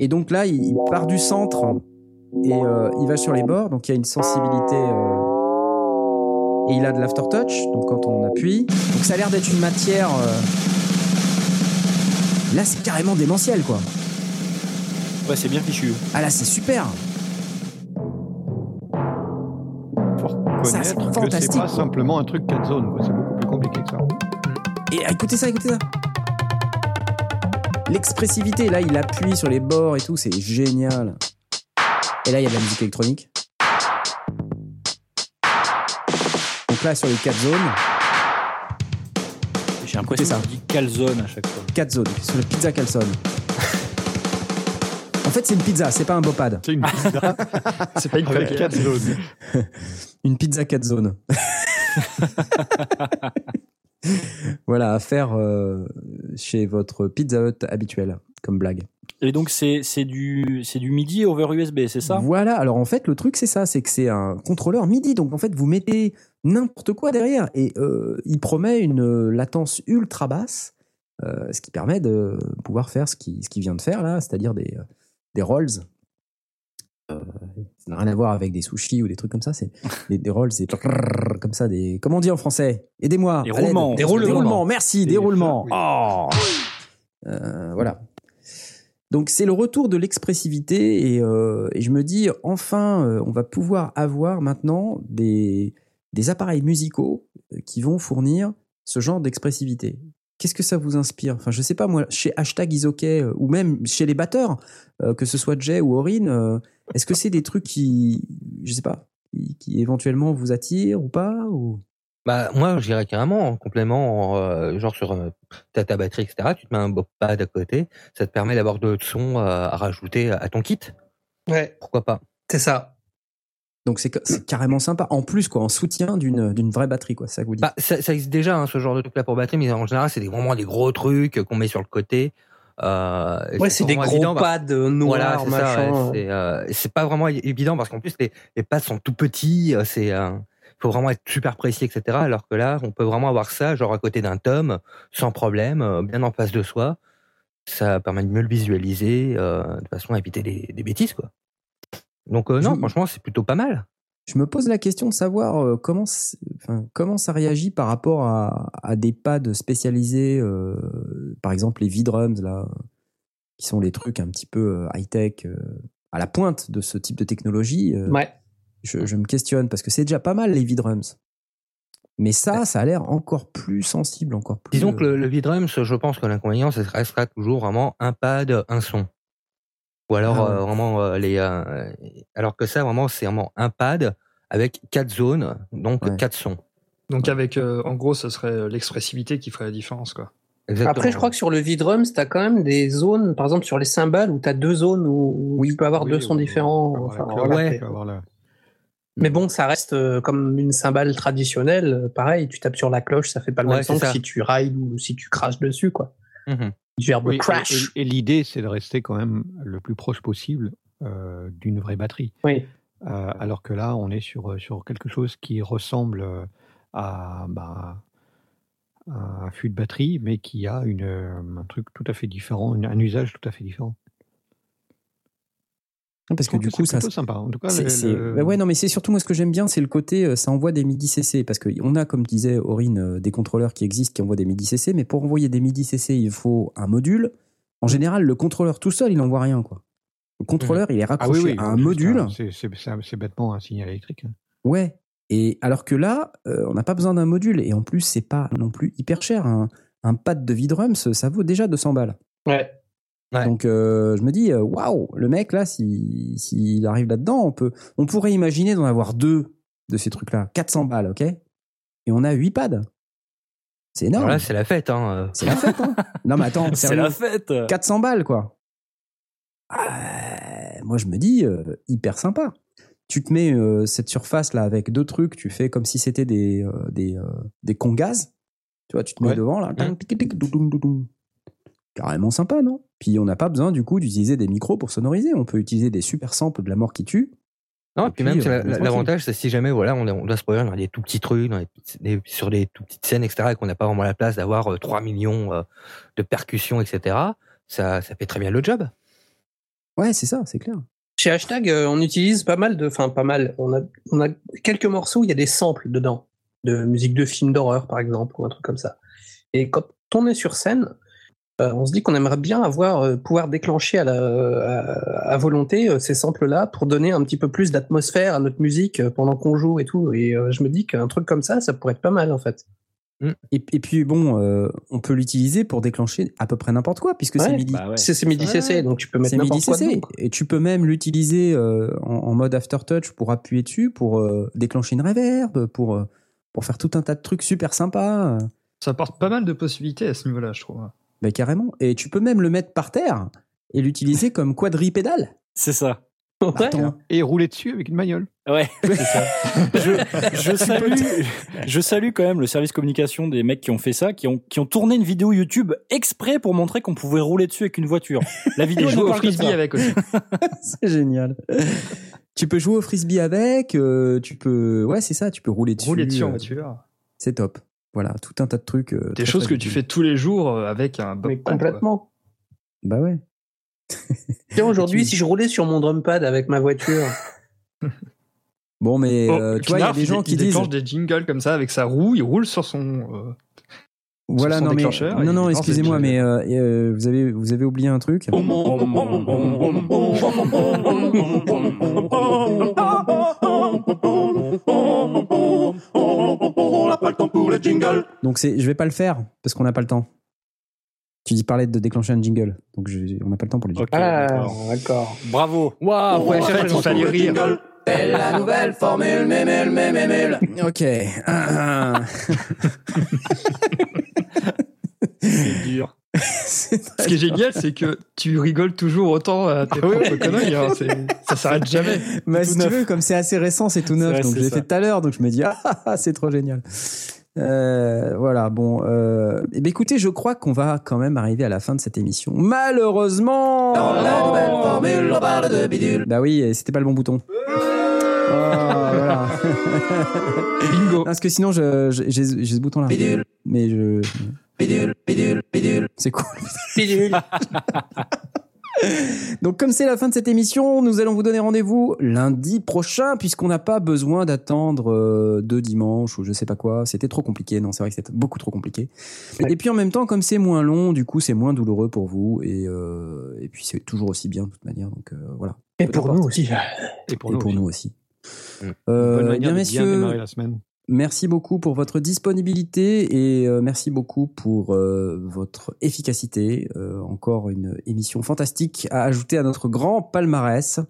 Et donc là, il, part du centre et euh, il va sur les bords. Donc il y a une sensibilité. euh, et il a de l'aftertouch, donc quand on appuie. Donc ça a l'air d'être une matière. euh, Là, c'est carrément démentiel, quoi. Ouais, c'est bien fichu. Ah là, c'est super. Ça, c'est fantastique, c'est pas simplement un truc 4 zones, quoi. c'est beaucoup plus compliqué que ça. Et écoutez ça, écoutez ça. L'expressivité, là, il appuie sur les bords et tout, c'est génial. Et là, il y a de la musique électronique. Donc là, sur les quatre zones, J'ai l'impression ça. que tu dis calzone à chaque fois. quatre zones, sur le pizza calzone. En fait, c'est une pizza, c'est pas un bopad. C'est une pizza *laughs* C'est pas une avec. 4 zones. *laughs* Une pizza 4 zones. *laughs* *laughs* voilà, à faire euh, chez votre Pizza Hut habituel, comme blague. Et donc, c'est du, c'est du MIDI over USB, c'est ça? Voilà, alors en fait, le truc, c'est ça, c'est que c'est un contrôleur MIDI. Donc en fait, vous mettez n'importe quoi derrière et euh, il promet une euh, latence ultra basse, euh, ce qui permet de pouvoir faire ce qu'il ce qu'il vient de faire là, c'est-à-dire des, des rolls. Euh, ça n'a rien à voir avec des sushis ou des trucs comme ça, c'est *laughs* des, des rolls, c'est comme ça, des. Comment on dit en français Aidez-moi Des roulements. Des roulements, merci, des, roulements. Oh Euh, voilà. Donc c'est le retour de l'expressivité et, euh, et je me dis enfin on va pouvoir avoir maintenant des, des appareils musicaux qui vont fournir ce genre d'expressivité. Qu'est-ce que ça vous inspire Enfin je sais pas moi chez hashtag Isoké euh, ou même chez les batteurs que ce soit Jay ou Aurine est-ce que c'est des trucs qui je sais pas qui, qui éventuellement vous attirent ou pas ou... Bah, moi, j'irais carrément en complément, euh, genre sur euh, ta, ta batterie, etc. Tu te mets un bob pad à côté. Ça te permet d'avoir d'autres sons euh, à rajouter à ton kit. Ouais, Pourquoi pas c'est ça. Donc c'est ca- c'est carrément sympa en plus quoi en soutien d'une d'une vraie batterie quoi ça que vous dites. bah, ça, ça existe déjà, hein, ce genre de truc là pour batterie, mais en général, c'est des- vraiment des gros trucs qu'on met sur le côté. Euh, Ouais, c'est des gros évident, pads euh, noirs, Voilà, c'est ouais, euh, c'est pas vraiment évident parce qu'en plus les, les pads sont tout petits. euh, C'est faut vraiment être super précis, etc. Alors que là, on peut vraiment avoir ça, genre à côté d'un tome, sans problème, bien en face de soi. Ça permet de mieux le visualiser, euh, de façon à éviter des, des bêtises, quoi. Donc euh, non, franchement, c'est plutôt pas mal. Je me pose la question de savoir euh, comment, enfin, comment ça réagit par rapport à, à des pads spécialisés, euh, par exemple les V-Drums, là, qui sont les trucs un petit peu euh, high-tech, euh, à la pointe de ce type de technologie. euh, Ouais. je, je me questionne parce que c'est déjà pas mal les V-Drums. Mais ça, ça a l'air encore plus sensible, encore plus. Disons que le, le V-Drums, je pense que l'inconvénient, ce restera toujours vraiment un pad, un son. Ou alors Ah ouais. euh, vraiment euh, les. euh, alors que ça, vraiment, c'est vraiment un pad avec quatre zones, donc Ouais. quatre sons. Donc avec, euh, en gros, ce serait l'expressivité qui ferait la différence, quoi. Exactement. Après, je crois que sur le V-Drums, tu as quand même des zones, par exemple sur les cymbales, où tu as deux zones où, où tu peux avoir Oui, deux sons différents. Enfin, voilà. Mais bon, ça reste euh, comme une cymbale traditionnelle. Pareil, tu tapes sur la cloche, ça fait pas le Ouais, même son que si tu rides ou si tu craches dessus, quoi. Mhm. Du verbe Oui, et- crash. Et, et l'idée, c'est de rester quand même le plus proche possible euh, d'une vraie batterie. Oui. Euh, alors que là, on est sur, euh, sur quelque chose qui ressemble à, bah, à un fût de batterie, mais qui a une, un truc tout à fait différent, un usage tout à fait différent. Parce que du que coup, c'est ça. plutôt sympa. En tout cas, c'est- le- c'est- le- ouais, non, mais c'est surtout moi ce que j'aime bien, c'est le côté, euh, ça envoie des MIDI CC parce qu'on a, comme disait Aurine, euh, des contrôleurs qui existent qui envoient des MIDI CC, mais pour envoyer des MIDI CC, il faut un module. En général, le contrôleur tout seul, il n'envoie rien, quoi. Le contrôleur, il est ah oui, raccroché oui, à un module. c'est- C'est c'est- c'est bêtement un signal électrique. hein. Ouais. Et alors que là, euh, on n'a pas besoin d'un module. Et en plus, c'est pas non plus hyper cher. Un, un pad de V-Drums, ça vaut déjà 200 balles. Ouais. Ouais. Donc euh, je me dis, euh, waouh, le mec là, s'il s'il arrive là-dedans, on, peut, on pourrait imaginer d'en avoir deux de ces trucs-là. 400 balles, ok? Et on a 8 pads. C'est énorme. Alors là, c'est la fête. Hein. euh. C'est la fête, hein Non mais attends, *laughs* C'est la fête. 400 balles, quoi. Ah, moi, je me dis, euh, hyper sympa. Tu te mets euh, cette surface-là avec deux trucs, tu fais comme si c'était des, des, des congas. Tu vois, tu te mets Ouais. devant, là. tang, Carrément sympa, non? Puis on n'a pas besoin, du coup, d'utiliser des micros pour sonoriser. On peut utiliser des super samples de la mort qui tue. Non, Et puis puis, même, euh, l'avantage, c'est si jamais voilà, on, on doit se produire dans des tout petits trucs, dans des sur des tout petites scènes, etc., et qu'on n'a pas vraiment la place d'avoir euh, 3 millions euh, de percussions, etc., ça, ça fait très bien le job. Ouais, c'est ça, c'est clair. Chez Hashtag, euh, on utilise pas mal de. Enfin, pas mal. On a, on a quelques morceaux, il y a des samples dedans. De musique de films d'horreur, par exemple, ou un truc comme ça. Et quand on est sur scène, euh, on se dit qu'on aimerait bien avoir, euh, pouvoir déclencher à, la, à, à volonté euh, ces samples-là pour donner un petit peu plus d'atmosphère à notre musique euh, pendant qu'on joue et tout. Et euh, je me dis qu'un truc comme ça, ça pourrait être pas mal, en fait. Et, et puis, bon, euh, on peut l'utiliser pour déclencher à peu près n'importe quoi, puisque c'est MIDI. Bah ouais. C'est c'est MIDI Ouais. CC, donc tu peux mettre C'est MIDI n'importe quoi. Et tu peux même l'utiliser euh, en, en mode aftertouch pour appuyer dessus, pour euh, déclencher une reverb, pour, pour faire tout un tas de trucs super sympas. Ça apporte pas mal de possibilités à ce niveau-là, je trouve. Bah, carrément. Et tu peux même le mettre par terre et l'utiliser comme quadripédale. C'est ça. Ouais. Attends. Et rouler dessus avec une bagnole. Ouais, *laughs* c'est ça. je, je salue, je salue quand même le service communication des mecs qui ont fait ça, qui ont, qui ont tourné une vidéo YouTube exprès pour montrer qu'on pouvait rouler dessus avec une voiture. La *laughs* vidéo jouer au frisbee avec aussi. *laughs* c'est génial. tu peux jouer au frisbee avec, euh, tu peux. Ouais, c'est ça, tu peux rouler dessus. Rouler dessus en euh, voiture. C'est top. Voilà, tout un tas de trucs. euh, Des très, choses très que tu fais tous les jours euh, avec un Mais Pad, quoi. complètement. Bah ouais. Tiens, aujourd'hui, si je roulais sur mon drum pad avec ma voiture. Bon, mais Bon, euh, tu vois, il y a des gens il- qui il disent. déclenche des jingles comme ça avec sa roue, il roule sur son. euh, Voilà, son non mais, non, il non, excusez-moi, mais euh, euh, vous avez, vous avez oublié un truc. Pas le temps pour les jingles. Donc c'est, je vais pas le faire parce qu'on n'a pas le temps. Tu dis parler de déclencher un jingle, donc je- on n'a pas le temps pour les jingles. Ok, Ah, d'accord. Bravo. Waouh, fait, il fallait rire. C'est la nouvelle formule, mémule, mémule. Ok. C'est dur. *laughs* Ce qui est génial, c'est que tu rigoles toujours autant à tes propres conneries. hein, c'est- Ça s'arrête jamais. *laughs* Mais tout si tu veux, comme c'est assez récent, c'est tout C'est neuf. vrai, donc je l'ai fait tout à l'heure, donc je me dis ah, ah, ah, c'est trop génial. Euh, voilà, bon. Euh, eh ben, écoutez, je crois qu'on va quand même arriver à la fin de cette émission. Malheureusement. Dans la nouvelle formule, on parle de bidule. Bah oui, c'était pas le bon bouton. Ah, voilà. Bingo. Parce que sinon, je- je- j'ai j'ai ce bouton là. Bidule. Mais je. Bidule, bidule, bidule. C'est cool. *laughs* Pilule. *laughs* Donc, comme c'est la fin de cette émission, nous allons vous donner rendez-vous lundi prochain, puisqu'on n'a pas besoin d'attendre euh, deux dimanches ou je sais pas quoi. C'était trop compliqué. Non, c'est vrai que c'était beaucoup trop compliqué. Et puis en même temps, comme c'est moins long, du coup, c'est moins douloureux pour vous. Et, euh, et puis, c'est toujours aussi bien de toute manière. Donc, euh, voilà. Et pour nous aussi. Et pour nous. aussi. Mm. Euh, Bonne bien, manière de bien messieurs, démarrer la semaine. Merci beaucoup pour votre disponibilité et euh, merci beaucoup pour euh, votre efficacité. Euh, encore une émission fantastique à ajouter à notre grand palmarès.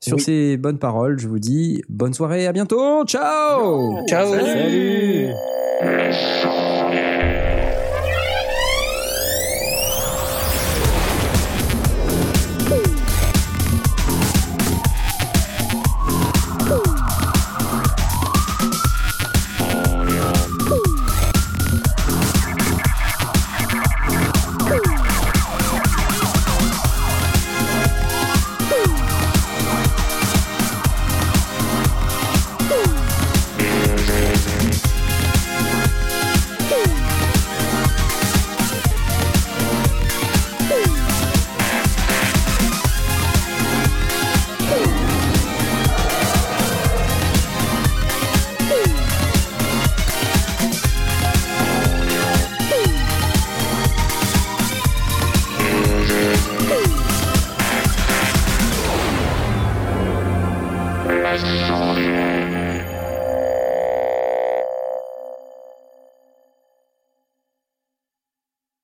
Sur Oui. ces bonnes paroles, je vous dis bonne soirée, à bientôt, ciao Ciao. Salut